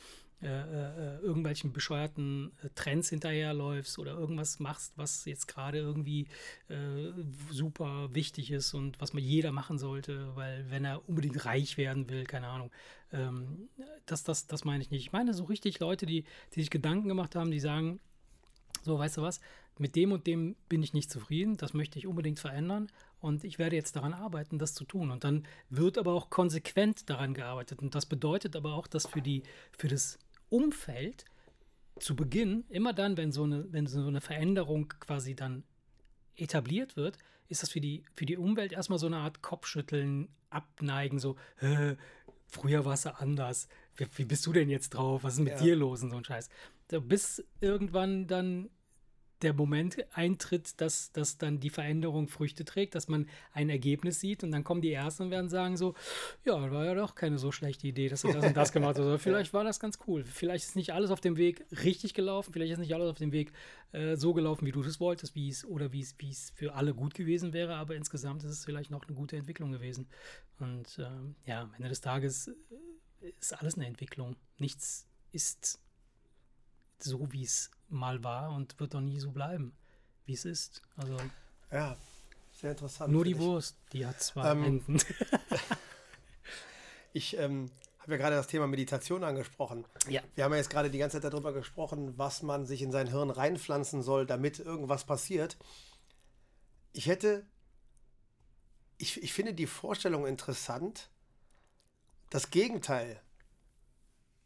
A: äh, äh, irgendwelchen bescheuerten äh, Trends hinterherläufst oder irgendwas machst, was jetzt gerade irgendwie äh, super wichtig ist und was man jeder machen sollte, weil wenn er unbedingt reich werden will, keine Ahnung. Ähm, das, das, das meine ich nicht. Ich meine so richtig Leute, die, die sich Gedanken gemacht haben, die sagen, so, weißt du was, mit dem und dem bin ich nicht zufrieden, das möchte ich unbedingt verändern und ich werde jetzt daran arbeiten, das zu tun. Und dann wird aber auch konsequent daran gearbeitet. Und das bedeutet aber auch, dass für, die, für das Umfeld zu Beginn, immer dann, wenn so eine, wenn so eine Veränderung quasi dann etabliert wird, ist das für die, für die Umwelt erstmal so eine Art Kopfschütteln, Abneigen, so, früher war es anders. Wie, wie, bist du denn jetzt drauf? Was ist mit ja. dir los und so ein Scheiß? So, bis irgendwann dann der Moment eintritt, dass, dass dann die Veränderung Früchte trägt, dass man ein Ergebnis sieht und dann kommen die Ersten und werden sagen so, ja, war ja doch keine so schlechte Idee, dass du das und das gemacht hast. Oder vielleicht war das ganz cool. Vielleicht ist nicht alles auf dem Weg richtig gelaufen, vielleicht ist nicht alles auf dem Weg äh, so gelaufen, wie du das wolltest, wie es oder wie es, wie es für alle gut gewesen wäre, aber insgesamt ist es vielleicht noch eine gute Entwicklung gewesen. Und ähm, ja, am Ende des Tages ist alles eine Entwicklung. Nichts ist so, wie es mal war und wird auch nie so bleiben, wie es ist. Also
B: ja, sehr interessant.
A: Nur die. Wurst, die hat zwei ähm, Enden.
B: ich ähm, habe ja gerade das Thema Meditation angesprochen.
A: Ja.
B: Wir haben ja jetzt gerade die ganze Zeit darüber gesprochen, was man sich in sein Hirn reinpflanzen soll, damit irgendwas passiert. Ich hätte, ich, ich finde die Vorstellung interessant, das Gegenteil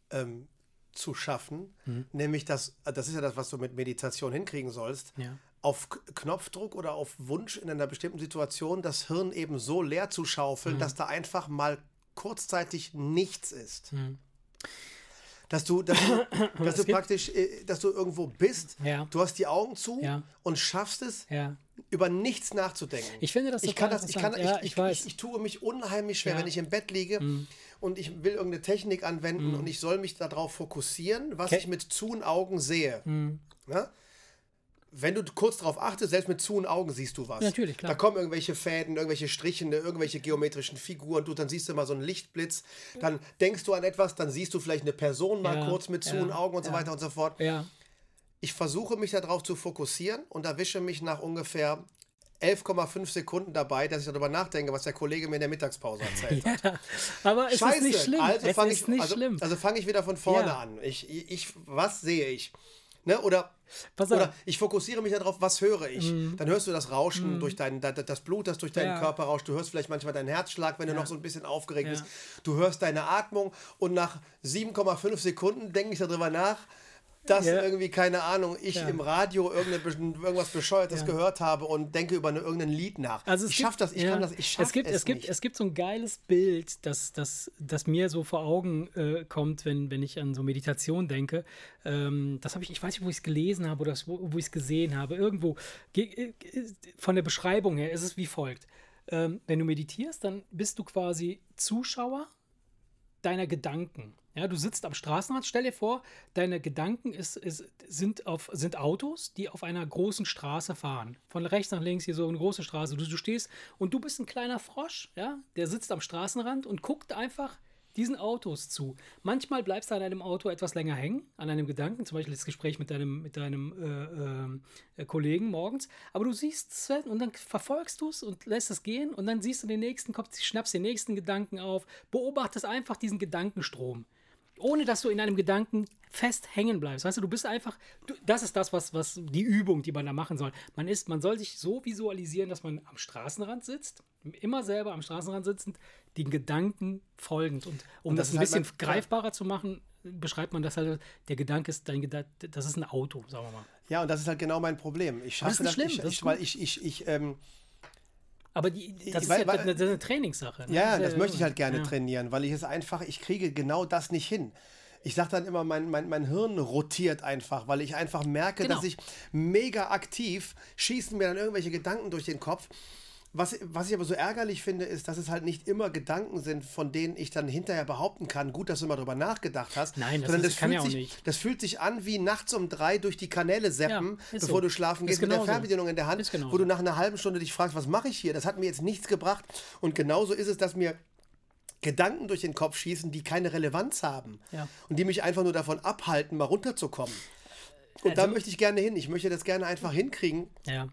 B: ähm, zu schaffen, mhm. nämlich das, das ist ja das, was du mit Meditation hinkriegen sollst,
A: ja.
B: auf Knopfdruck oder auf Wunsch in einer bestimmten Situation das Hirn eben so leer zu schaufeln, mhm. dass da einfach mal kurzzeitig nichts ist.
A: Mhm.
B: Dass du, dass du, dass du praktisch, äh, dass du irgendwo bist,
A: ja.
B: du hast die Augen zu
A: ja.
B: und schaffst es, über nichts nachzudenken.
A: Ich finde das
B: ich kann das, ich kann, ich, ich,
A: ich,
B: ich, tue mich unheimlich schwer, wenn ich im Bett liege mhm. Und ich will irgendeine Technik anwenden
A: Mhm.
B: und ich soll mich darauf fokussieren, was
A: Ke-
B: ich mit zuen Augen sehe.
A: Mhm.
B: Ja? Wenn du kurz darauf achtest, selbst mit zuen Augen siehst du was.
A: Natürlich, klar.
B: Da kommen irgendwelche Fäden, irgendwelche Striche, irgendwelche geometrischen Figuren, du, dann siehst du mal so einen Lichtblitz, dann denkst du an etwas, dann siehst du vielleicht eine Person mal
A: Ja,
B: kurz mit
A: ja,
B: zuen Augen und so
A: ja.
B: weiter und so fort.
A: Ja,
B: ich versuche mich darauf zu fokussieren und erwische mich nach ungefähr 11,5 Sekunden dabei, dass ich darüber nachdenke, was der Kollege mir in der Mittagspause erzählt hat.
A: Ja, aber es
B: Scheiße.
A: ist nicht schlimm.
B: Also fange ich, also. Also fange ich wieder von vorne
A: Ja.
B: an. Ich, ich, was sehe ich? Ne? Oder, oder ich fokussiere mich darauf, was höre ich? Dann hörst du das Rauschen durch dein, da- da- das Blut, das durch deinen
A: Ja.
B: Körper rauscht. Du hörst vielleicht manchmal deinen Herzschlag, wenn du noch so ein bisschen aufgeregt
A: Ja.
B: bist. Du hörst deine Atmung und nach 7,5 Sekunden denke ich darüber nach, dass
A: Ja.
B: irgendwie, keine Ahnung, ich
A: Ja.
B: im Radio irgendwas Bescheuertes
A: Ja.
B: gehört habe und denke über eine, irgendein Lied nach.
A: Also
B: ich
A: gibt-
B: schaff das, ich kann das, ich schaff
A: es gibt,
B: es,
A: es gibt,
B: nicht.
A: Es gibt so ein geiles Bild, das, das, das mir so vor Augen äh, kommt, wenn, wenn ich an so Meditation denke. Ähm, das habe ich, ich weiß nicht, wo ich es gelesen habe oder wo, wo ich es gesehen habe. Irgendwo. Ge- äh, Von der Beschreibung her ist es wie folgt. Ähm, wenn du meditierst, dann bist du quasi Zuschauer deiner Gedanken. Ja, du sitzt am Straßenrand, stell dir vor, deine Gedanken ist, ist, sind, auf, sind Autos, die auf einer großen Straße fahren. Von rechts nach links hier so eine große Straße. Du, du stehst und du bist ein kleiner Frosch, ja, der sitzt am Straßenrand und guckt einfach diesen Autos zu. Manchmal bleibst du an einem Auto etwas länger hängen, an einem Gedanken, zum Beispiel das Gespräch mit deinem, mit deinem äh, äh, Kollegen morgens, aber du siehst es und dann verfolgst du es und lässt es gehen und dann siehst du den nächsten, kommst, schnappst den nächsten Gedanken auf, beobachtest einfach diesen Gedankenstrom ohne dass du in einem Gedanken fest hängen bleibst. Weißt du, du bist einfach, du, das ist das, was, was die Übung, die man da machen soll. Man ist, man soll sich so visualisieren, dass man am Straßenrand sitzt, immer selber am Straßenrand sitzend, den Gedanken folgend. Und um
B: das
A: das, ein
B: halt
A: bisschen
B: mein-
A: greifbarer zu machen, beschreibt man das halt, der Gedanke ist dein Gedanke, das ist ein Auto, sagen wir mal.
B: Ja, und das ist halt genau mein Problem. Ich
A: das
B: schaffe
A: ist nicht schlimm, das
B: ich, weil ich, ich, ich, ähm,
A: Aber die, das ist
B: weil-
A: ja
B: weil-
A: eine, eine Trainingssache. ne?
B: ja,
A: ist
B: das möchte ich halt gerne
A: ja.
B: trainieren, weil ich es einfach, ich kriege genau das nicht hin. Ich sage dann immer, mein, mein, mein Hirn rotiert einfach, weil ich einfach merke,
A: Genau.
B: dass ich mega aktiv schießen mir dann irgendwelche Gedanken durch den Kopf. Was, was ich aber so ärgerlich finde, ist, dass es halt nicht immer Gedanken sind, von denen ich dann hinterher behaupten kann, gut, dass du mal drüber nachgedacht hast.
A: Nein, das
B: sondern
A: ist- kann
B: fühlt
A: ja auch
B: sich,
A: nicht.
B: Das fühlt sich an wie nachts um drei durch die Kanäle seppen,
A: Ja,
B: bevor
A: so.
B: du schlafen gehst mit der. Fernbedienung in der Hand, wo du nach einer halben Stunde dich fragst, was mache ich hier? Das hat mir jetzt nichts gebracht. Und genauso ist es, dass mir Gedanken durch den Kopf schießen, die keine Relevanz haben.
A: Ja.
B: Und die mich einfach nur davon abhalten, mal runterzukommen. Und da
A: Also-
B: möchte ich gerne hin. Ich möchte das gerne einfach hinkriegen,
A: Ja.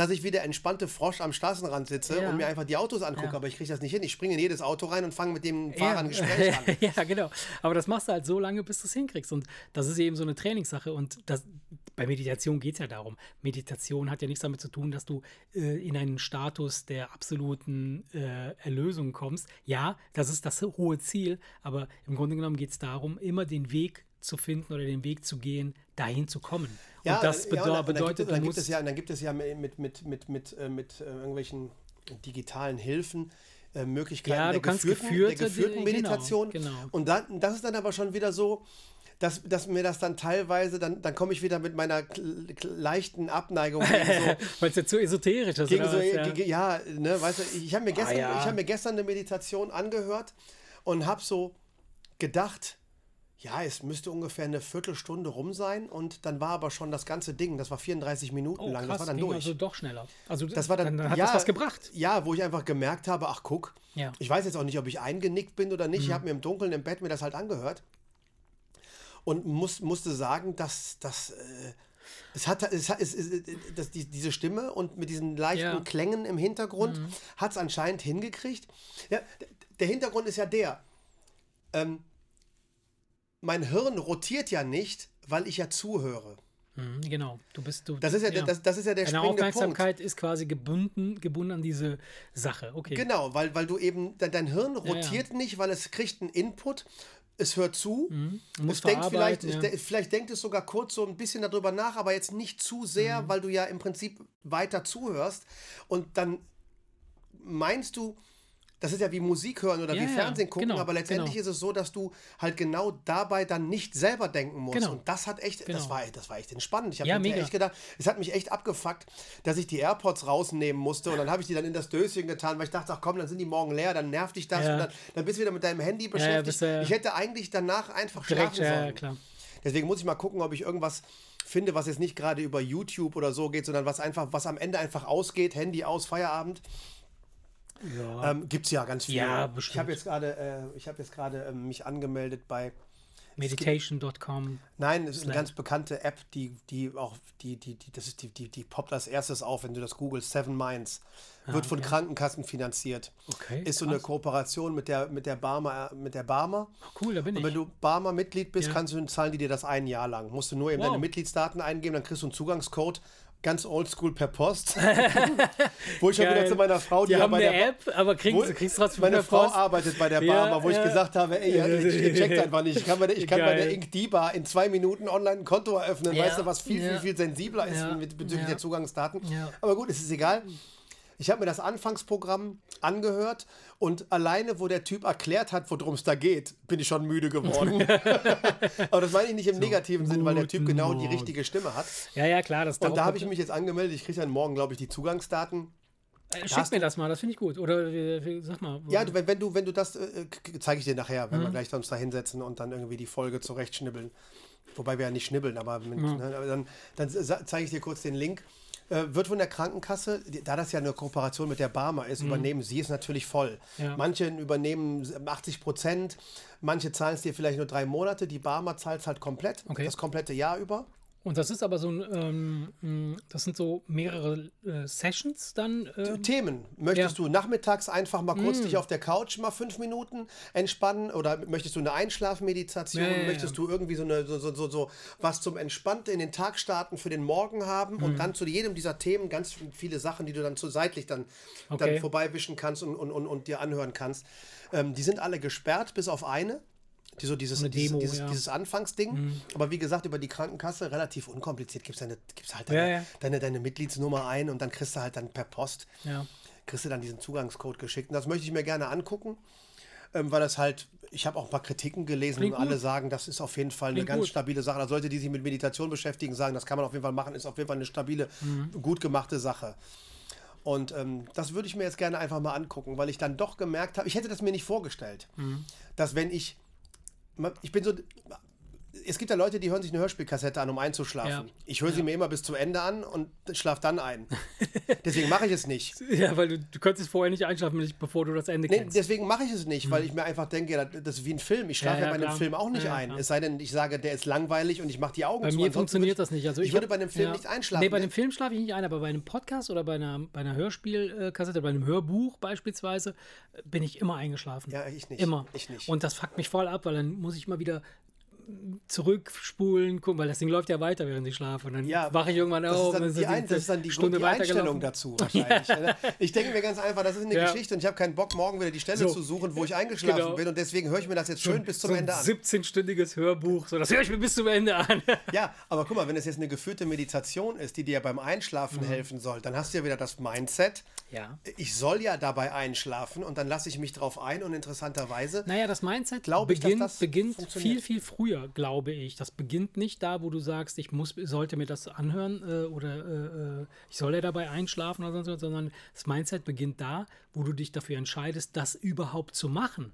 B: Dass ich wie der entspannte Frosch am Straßenrand sitze
A: Ja.
B: und mir einfach die Autos angucke.
A: Ja.
B: Aber ich kriege das nicht hin. Ich springe in jedes Auto rein und fange mit dem Fahrer ein Gespräch an.
A: ja, genau. Aber das machst du halt so lange, bis du es hinkriegst. Und das ist eben so eine Trainingssache. Und das, bei Meditation geht es ja darum. Meditation hat ja nichts damit zu tun, dass du äh, in einen Status der absoluten äh, Erlösung kommst. Ja, das ist das hohe Ziel. Aber im Grunde genommen geht es darum, immer den Weg zu finden oder den Weg zu gehen, dahin zu kommen. und das
B: ja,
A: bedeu
B: und dann-
A: bedeutet,
B: dann, gibt es
A: musst.
B: ja, und dann gibt es ja mit, mit, mit, mit, äh, mit äh, irgendwelchen digitalen Hilfen äh, Möglichkeiten
A: Ja,
B: der,
A: du kannst
B: geführten,
A: geführte,
B: der geführten
A: genau,
B: Meditation.
A: genau.
B: Und dann, das ist dann aber schon wieder so, dass, dass mir das dann teilweise, dann, dann komme ich wieder mit meiner leichten Abneigung so,
A: Weil es ja zu esoterisch ist.
B: gegen so
A: ja.
B: gegen, ja, ne, weißt du, ich habe mir, gestern-
A: ja.
B: ich hab mir gestern eine Meditation angehört und habe so gedacht, ja, es müsste ungefähr eine Viertelstunde rum sein und dann war aber schon das ganze Ding, das war 34 Minuten
A: Oh,
B: lang,
A: krass,
B: das war dann durch.
A: also doch schneller. Also
B: das war dann,
A: dann hat
B: ja,
A: das was gebracht.
B: Ja, wo ich einfach gemerkt habe, ach guck,
A: Ja. Mhm.
B: ich weiß jetzt auch nicht, ob ich eingenickt bin oder nicht. Ich habe mir im Dunkeln im Bett mir das halt angehört und muss, musste sagen, dass das äh, es hat, es hat es, es, das, die, diese Stimme und mit diesen leichten
A: Ja.
B: Klängen im Hintergrund
A: Mhm.
B: hat es anscheinend hingekriegt. Ja, der Hintergrund ist ja der. Ähm, mein Hirn rotiert ja nicht, weil ich ja zuhöre.
A: Mhm, genau. Du bist du.
B: Das ist ja, Das, das ist ja der
A: Deine
B: springende Punkt.
A: Aufmerksamkeit ist quasi gebunden, gebunden an diese Sache. Okay.
B: Genau, weil, weil du eben, dein, Hirn
A: ja.
B: rotiert nicht, weil es kriegt einen Input, es hört zu,
A: musst
B: es denkt vielleicht,
A: ja.
B: de- vielleicht denkt es sogar kurz so ein bisschen darüber nach, aber jetzt nicht zu sehr,
A: Mhm.
B: weil du ja im Prinzip weiter zuhörst und dann meinst du, das ist ja wie Musik hören oder
A: Ja,
B: wie
A: ja,
B: Fernsehen gucken,
A: genau,
B: aber letztendlich
A: genau.
B: ist es so, dass du halt genau dabei dann nicht selber denken musst.
A: Genau.
B: Und das hat echt, das
A: Genau.
B: war, das war echt entspannend. Ich habe
A: Ja,
B: mir
A: mega.
B: echt gedacht, es hat mich echt abgefuckt, dass ich die AirPods rausnehmen musste und dann habe ich die dann in das Döschen getan, weil ich dachte, ach komm, dann sind die morgen leer, dann nervt dich das
A: Ja.
B: und dann, dann bist du wieder mit deinem Handy
A: ja,
B: beschäftigt.
A: äh,
B: ich hätte eigentlich danach einfach
A: Direkt,
B: schlafen
A: ja,
B: sollen.
A: ja, klar.
B: Deswegen muss ich mal gucken, ob ich irgendwas finde, was jetzt nicht gerade über YouTube oder so geht, sondern was einfach, was am Ende einfach ausgeht, Handy aus, Feierabend.
A: Ja.
B: Ähm, Gibt es ja ganz viel.
A: Ja,
B: ich habe jetzt gerade, äh, ich habe jetzt gerade ähm, mich angemeldet bei
A: Meditation.com.
B: Nein, es ist eine ganz bekannte App, die, die auch, die, die, die, das ist die, die, die poppt als erstes auf, wenn du das googelst, Seven Minds. Wird von
A: okay.
B: Krankenkassen finanziert.
A: Okay,
B: Ist so eine
A: krass.
B: Kooperation mit der, mit der Barmer, mit der Barmer.
A: Cool, da bin
B: Und
A: ich.
B: wenn du Barmer-Mitglied bist,
A: Ja.
B: kannst du, zahlen die dir das ein Jahr lang. Musst du nur eben
A: Wow.
B: deine Mitgliedsdaten eingeben, dann kriegst du einen Zugangscode, ganz oldschool per Post. Wo ich schon wieder zu meiner Frau,
A: die
B: ja
A: haben
B: bei
A: eine
B: der
A: App, aber kriegen
B: wo-
A: sie kriegst trotzdem
B: meine Frau
A: Post.
B: arbeitet bei der
A: Ja,
B: Barmer, wo ich
A: ja.
B: gesagt habe, ey, ihr, ihr, ihr checkt einfach nicht. Ich kann bei der, ich kann bei der. Ink D-Bar in zwei Minuten online ein Konto eröffnen.
A: Ja.
B: Weißt du, was viel,
A: Ja.
B: viel, viel sensibler ist
A: Ja.
B: mit, bezüglich
A: Ja.
B: der Zugangsdaten.
A: Ja.
B: Aber gut, es ist egal. Ich habe mir das Anfangsprogramm angehört und alleine, wo der Typ erklärt hat, worum es da geht, bin ich schon müde geworden. Aber das meine ich nicht im negativen Sinn, weil der Typ genau die
A: Morgen.
B: richtige Stimme hat.
A: Ja, ja, klar. Das
B: Und da habe ich mich jetzt angemeldet. Ich kriege dann morgen, glaube ich, die Zugangsdaten.
A: Äh, Schick mir das mal, das finde ich gut. Oder äh, sag mal.
B: Ja, du, wenn, wenn du, wenn du das, äh, zeige ich dir nachher, wenn wir gleich uns da hinsetzen und dann irgendwie die Folge zurechtschnibbeln. Wobei wir ja nicht schnibbeln, aber, mit, ne, aber dann, dann zeige ich dir kurz den Link. Äh, wird von der Krankenkasse, da das ja eine Kooperation mit der Barmer ist, übernehmen sie es natürlich voll.
A: Ja.
B: Manche übernehmen 80 Prozent, manche zahlen es dir vielleicht nur drei Monate, die Barmer zahlt es halt komplett,
A: Okay.
B: das komplette Jahr über.
A: Und das ist aber so ein, ähm, mh, das sind so mehrere äh, Sessions dann. ähm,
B: Themen. Möchtest
A: Ja. Mm.
B: du nachmittags einfach mal kurz dich auf der Couch mal fünf Minuten entspannen? Oder möchtest du eine Einschlafmeditation?
A: Ja, ja,
B: möchtest du irgendwie so, eine, so, so, so, so was zum Entspannt in den Tag starten für den Morgen haben?
A: Mm.
B: Und dann zu jedem dieser Themen ganz viele Sachen, die du dann so seitlich dann,
A: Okay.
B: dann vorbeiwischen kannst und, und, und, und dir anhören kannst. Ähm, die sind alle gesperrt, bis auf eine. Die, so dieses,
A: Eine
B: dieses,
A: Demo,
B: dieses,
A: ja. Mhm.
B: dieses Anfangsding. Aber wie gesagt, über die Krankenkasse relativ unkompliziert. Gibst, deine, gibst halt
A: Ja,
B: deine,
A: ja.
B: Deine, deine Mitgliedsnummer ein und dann kriegst du halt dann per Post
A: ja.
B: kriegst du dann diesen Zugangscode geschickt. Und das möchte ich mir gerne angucken, ähm, weil das halt, ich habe auch ein paar Kritiken gelesen
A: Klingt
B: und alle
A: gut.
B: sagen, das ist auf jeden Fall eine
A: Klingt
B: ganz
A: gut.
B: stabile Sache. Also Leute, die sich mit Meditation beschäftigen, sagen, das kann man auf jeden Fall machen, ist auf jeden Fall eine stabile,
A: Mhm.
B: gut gemachte Sache. Und ähm, das würde ich mir jetzt gerne einfach mal angucken, weil ich dann doch gemerkt habe, ich hätte das mir nicht vorgestellt,
A: Mhm.
B: dass wenn ich, ich bin so, es gibt ja Leute, die hören sich eine Hörspielkassette an, um einzuschlafen.
A: Ja.
B: Ich höre sie mir immer bis zu Ende an und schlafe dann ein. Deswegen mache ich es nicht.
A: ja, weil du, du könntest vorher nicht einschlafen, bevor du das Ende
B: Nee,
A: kennst.
B: deswegen mache ich es nicht, weil ich mir einfach denke, ja, das ist wie ein Film. Ich schlafe
A: Ja,
B: ja,
A: ja,
B: bei einem. Film auch nicht
A: Ja, ja,
B: ein. Es sei denn, ich sage, der ist langweilig und ich mache die Augen
A: Bei
B: zu.
A: mir
B: Ansonsten
A: funktioniert das nicht. Also
B: ich
A: ich,
B: würde bei einem Film nicht einschlafen.
A: Nee, bei einem Film schlafe ich nicht ein, aber bei einem Podcast oder bei einer, bei einer Hörspielkassette, bei einem Hörbuch beispielsweise, äh, bin ich immer eingeschlafen.
B: Ja, ich nicht.
A: Immer.
B: Ich nicht.
A: Und das fuckt mich voll ab, weil dann muss ich mal wieder zurückspulen, gucken, weil das Ding läuft ja weiter, während ich schlafe. Und dann
B: ja,
A: wache ich irgendwann
B: das
A: auf.
B: Ist
A: und
B: dann die, ein, das ist dann die, Stunde die Einstellung dazu wahrscheinlich. ne? Ich denke mir ganz einfach, das ist eine
A: Ja.
B: Geschichte und ich habe keinen Bock, morgen wieder die Stelle
A: So.
B: zu suchen, wo ich eingeschlafen
A: Genau.
B: bin und deswegen höre ich mir das jetzt schön bis zum
A: so
B: Ende an.
A: 17-stündiges Hörbuch, so das höre ich mir bis zum Ende an.
B: Ja, aber guck mal, wenn es jetzt eine geführte Meditation ist, die dir beim
A: Mhm.
B: Einschlafen helfen soll, dann hast du ja wieder das Mindset,
A: ja.
B: ich soll ja dabei einschlafen und dann lasse ich mich drauf ein und interessanterweise
A: Naja, das Mindset
B: Glaube ich, dass
A: beginnt,
B: das
A: beginnt viel, viel früher, glaube ich. Das beginnt nicht da, wo du sagst, ich muss, sollte mir das anhören äh, oder äh, äh, ich soll ja dabei einschlafen oder sonst was, sondern das Mindset beginnt da, wo du dich dafür entscheidest, das überhaupt zu machen.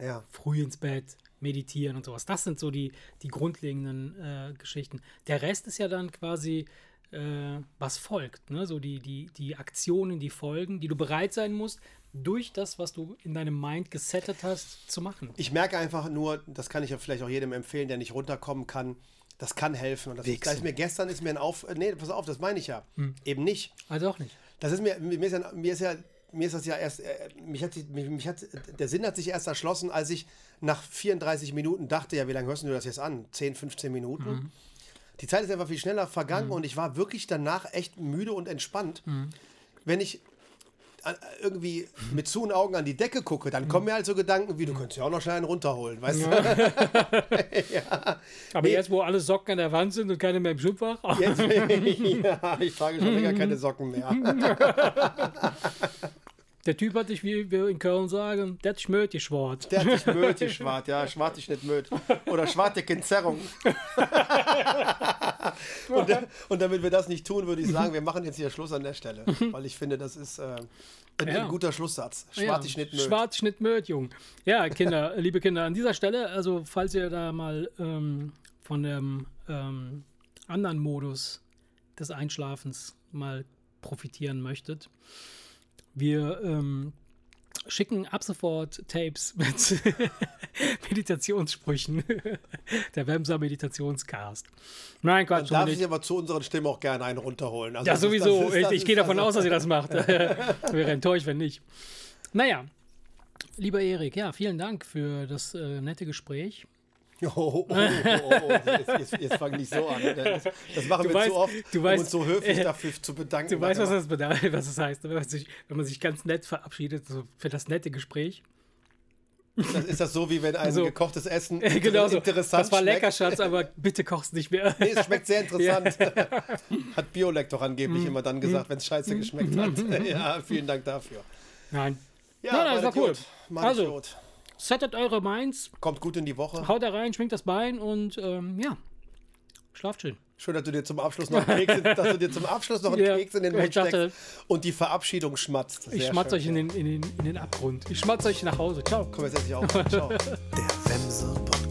B: ja,
A: Früh ins Bett, meditieren und sowas. Das sind so die, die grundlegenden äh, Geschichten. Der Rest ist ja dann quasi, äh, was folgt. Ne? So die, die, die Aktionen, die Folgen, die du bereit sein musst, durch das, was du in deinem Mind gesettet hast, zu machen.
B: Ich merke einfach nur, das kann ich ja vielleicht auch jedem empfehlen, der nicht runterkommen kann. Das kann helfen. Und das ist, da ist mir gestern ist mir ein Auf. Nee, pass auf, das meine ich ja.
A: Hm.
B: Eben nicht.
A: Also auch nicht.
B: Das ist mir, mir ist ja, mir ist ja, mir ist das ja erst, äh, mich hat, mich, mich hat, der Sinn hat sich erst erschlossen, als ich nach 34 Minuten dachte, ja, wie lange hörst du das jetzt an? 10, 15 Minuten?
A: Mhm.
B: Die Zeit ist einfach viel schneller vergangen und ich war wirklich danach echt müde und entspannt. Wenn ich irgendwie mit zu und Augen an die Decke gucke, dann kommen mir halt so Gedanken wie, du könntest ja auch noch schnell einen runterholen, weißt du?
A: Aber
B: Nee.
A: jetzt, wo alle Socken an der Wand sind und keine mehr im Schubfach,
B: Jetzt, ja, ich trage schon länger keine Socken mehr.
A: der Typ hat dich, wie wir in Köln sagen, der hat schmört die Schwart.
B: Der hat dich möt, die Schwart, ja, Schwart dich nicht möt. Oder Schwarte Zerrung. und, und damit wir das nicht tun, würde ich sagen, wir machen jetzt hier Schluss an der Stelle. Weil ich finde, das ist äh, ein,
A: Ja.
B: ein guter Schlusssatz. Schwart dich nicht möt.
A: Schwarzschnitt Möd, Jung. Ja, Kinder, liebe Kinder, an dieser Stelle, also falls ihr da mal ähm, von dem ähm, anderen Modus des Einschlafens mal profitieren möchtet, wir ähm, schicken ab sofort Tapes mit Meditationssprüchen. Der Wemser Meditationscast. Nein,
B: Dann
A: Quatsch.
B: darf
A: nicht.
B: ich aber zu unseren Stimmen auch gerne einen runterholen. Also
A: Ja, sowieso.
B: ist-
A: ich ich gehe davon
B: also-
A: aus, dass ihr das macht. Wäre enttäuscht, wenn nicht. Naja, lieber Erik, ja, vielen Dank für das äh, nette Gespräch.
B: Oh, oh, oh, oh, oh. Jetzt, jetzt, jetzt fang nicht so an. Das, das machen
A: Du
B: wir
A: weißt-
B: zu oft,
A: du
B: um
A: weißt-
B: uns so höflich dafür zu bedanken.
A: Du weißt, was das bedeutet, was das heißt, wenn man sich, wenn man sich ganz nett verabschiedet so für das nette Gespräch.
B: Das, ist das so, wie wenn ein
A: Also-
B: gekochtes Essen
A: Äh, genau so.
B: interessant
A: Das war
B: schmeckt?
A: lecker, Schatz, aber bitte koch's nicht mehr.
B: Nee, es schmeckt sehr interessant. Hat Biolek doch angeblich immer dann gesagt, wenn es scheiße geschmeckt hat. ja, vielen Dank dafür.
A: Nein.
B: Ja,
A: Nein, nein, das war cool.
B: Gut, meine
A: Also-
B: Idiot.
A: Settet eure Minds,
B: Kommt gut in die Woche.
A: haut da rein, schwingt das Bein und ähm, ja, schlaft schön.
B: Schön, dass du dir zum Abschluss noch einen Keks, in- dass du dir zum Abschluss noch einen
A: Ja,
B: Keks in den
A: ich
B: Mund steckst und die Verabschiedung schmatzt.
A: Ich
B: Sehr
A: schmatze
B: schön.
A: euch in den, in, den, in den Abgrund. Ich schmatze euch nach Hause. Ciao.
B: Komm, jetzt esse ich auch. Ciao.
C: Der Wemse Podcast.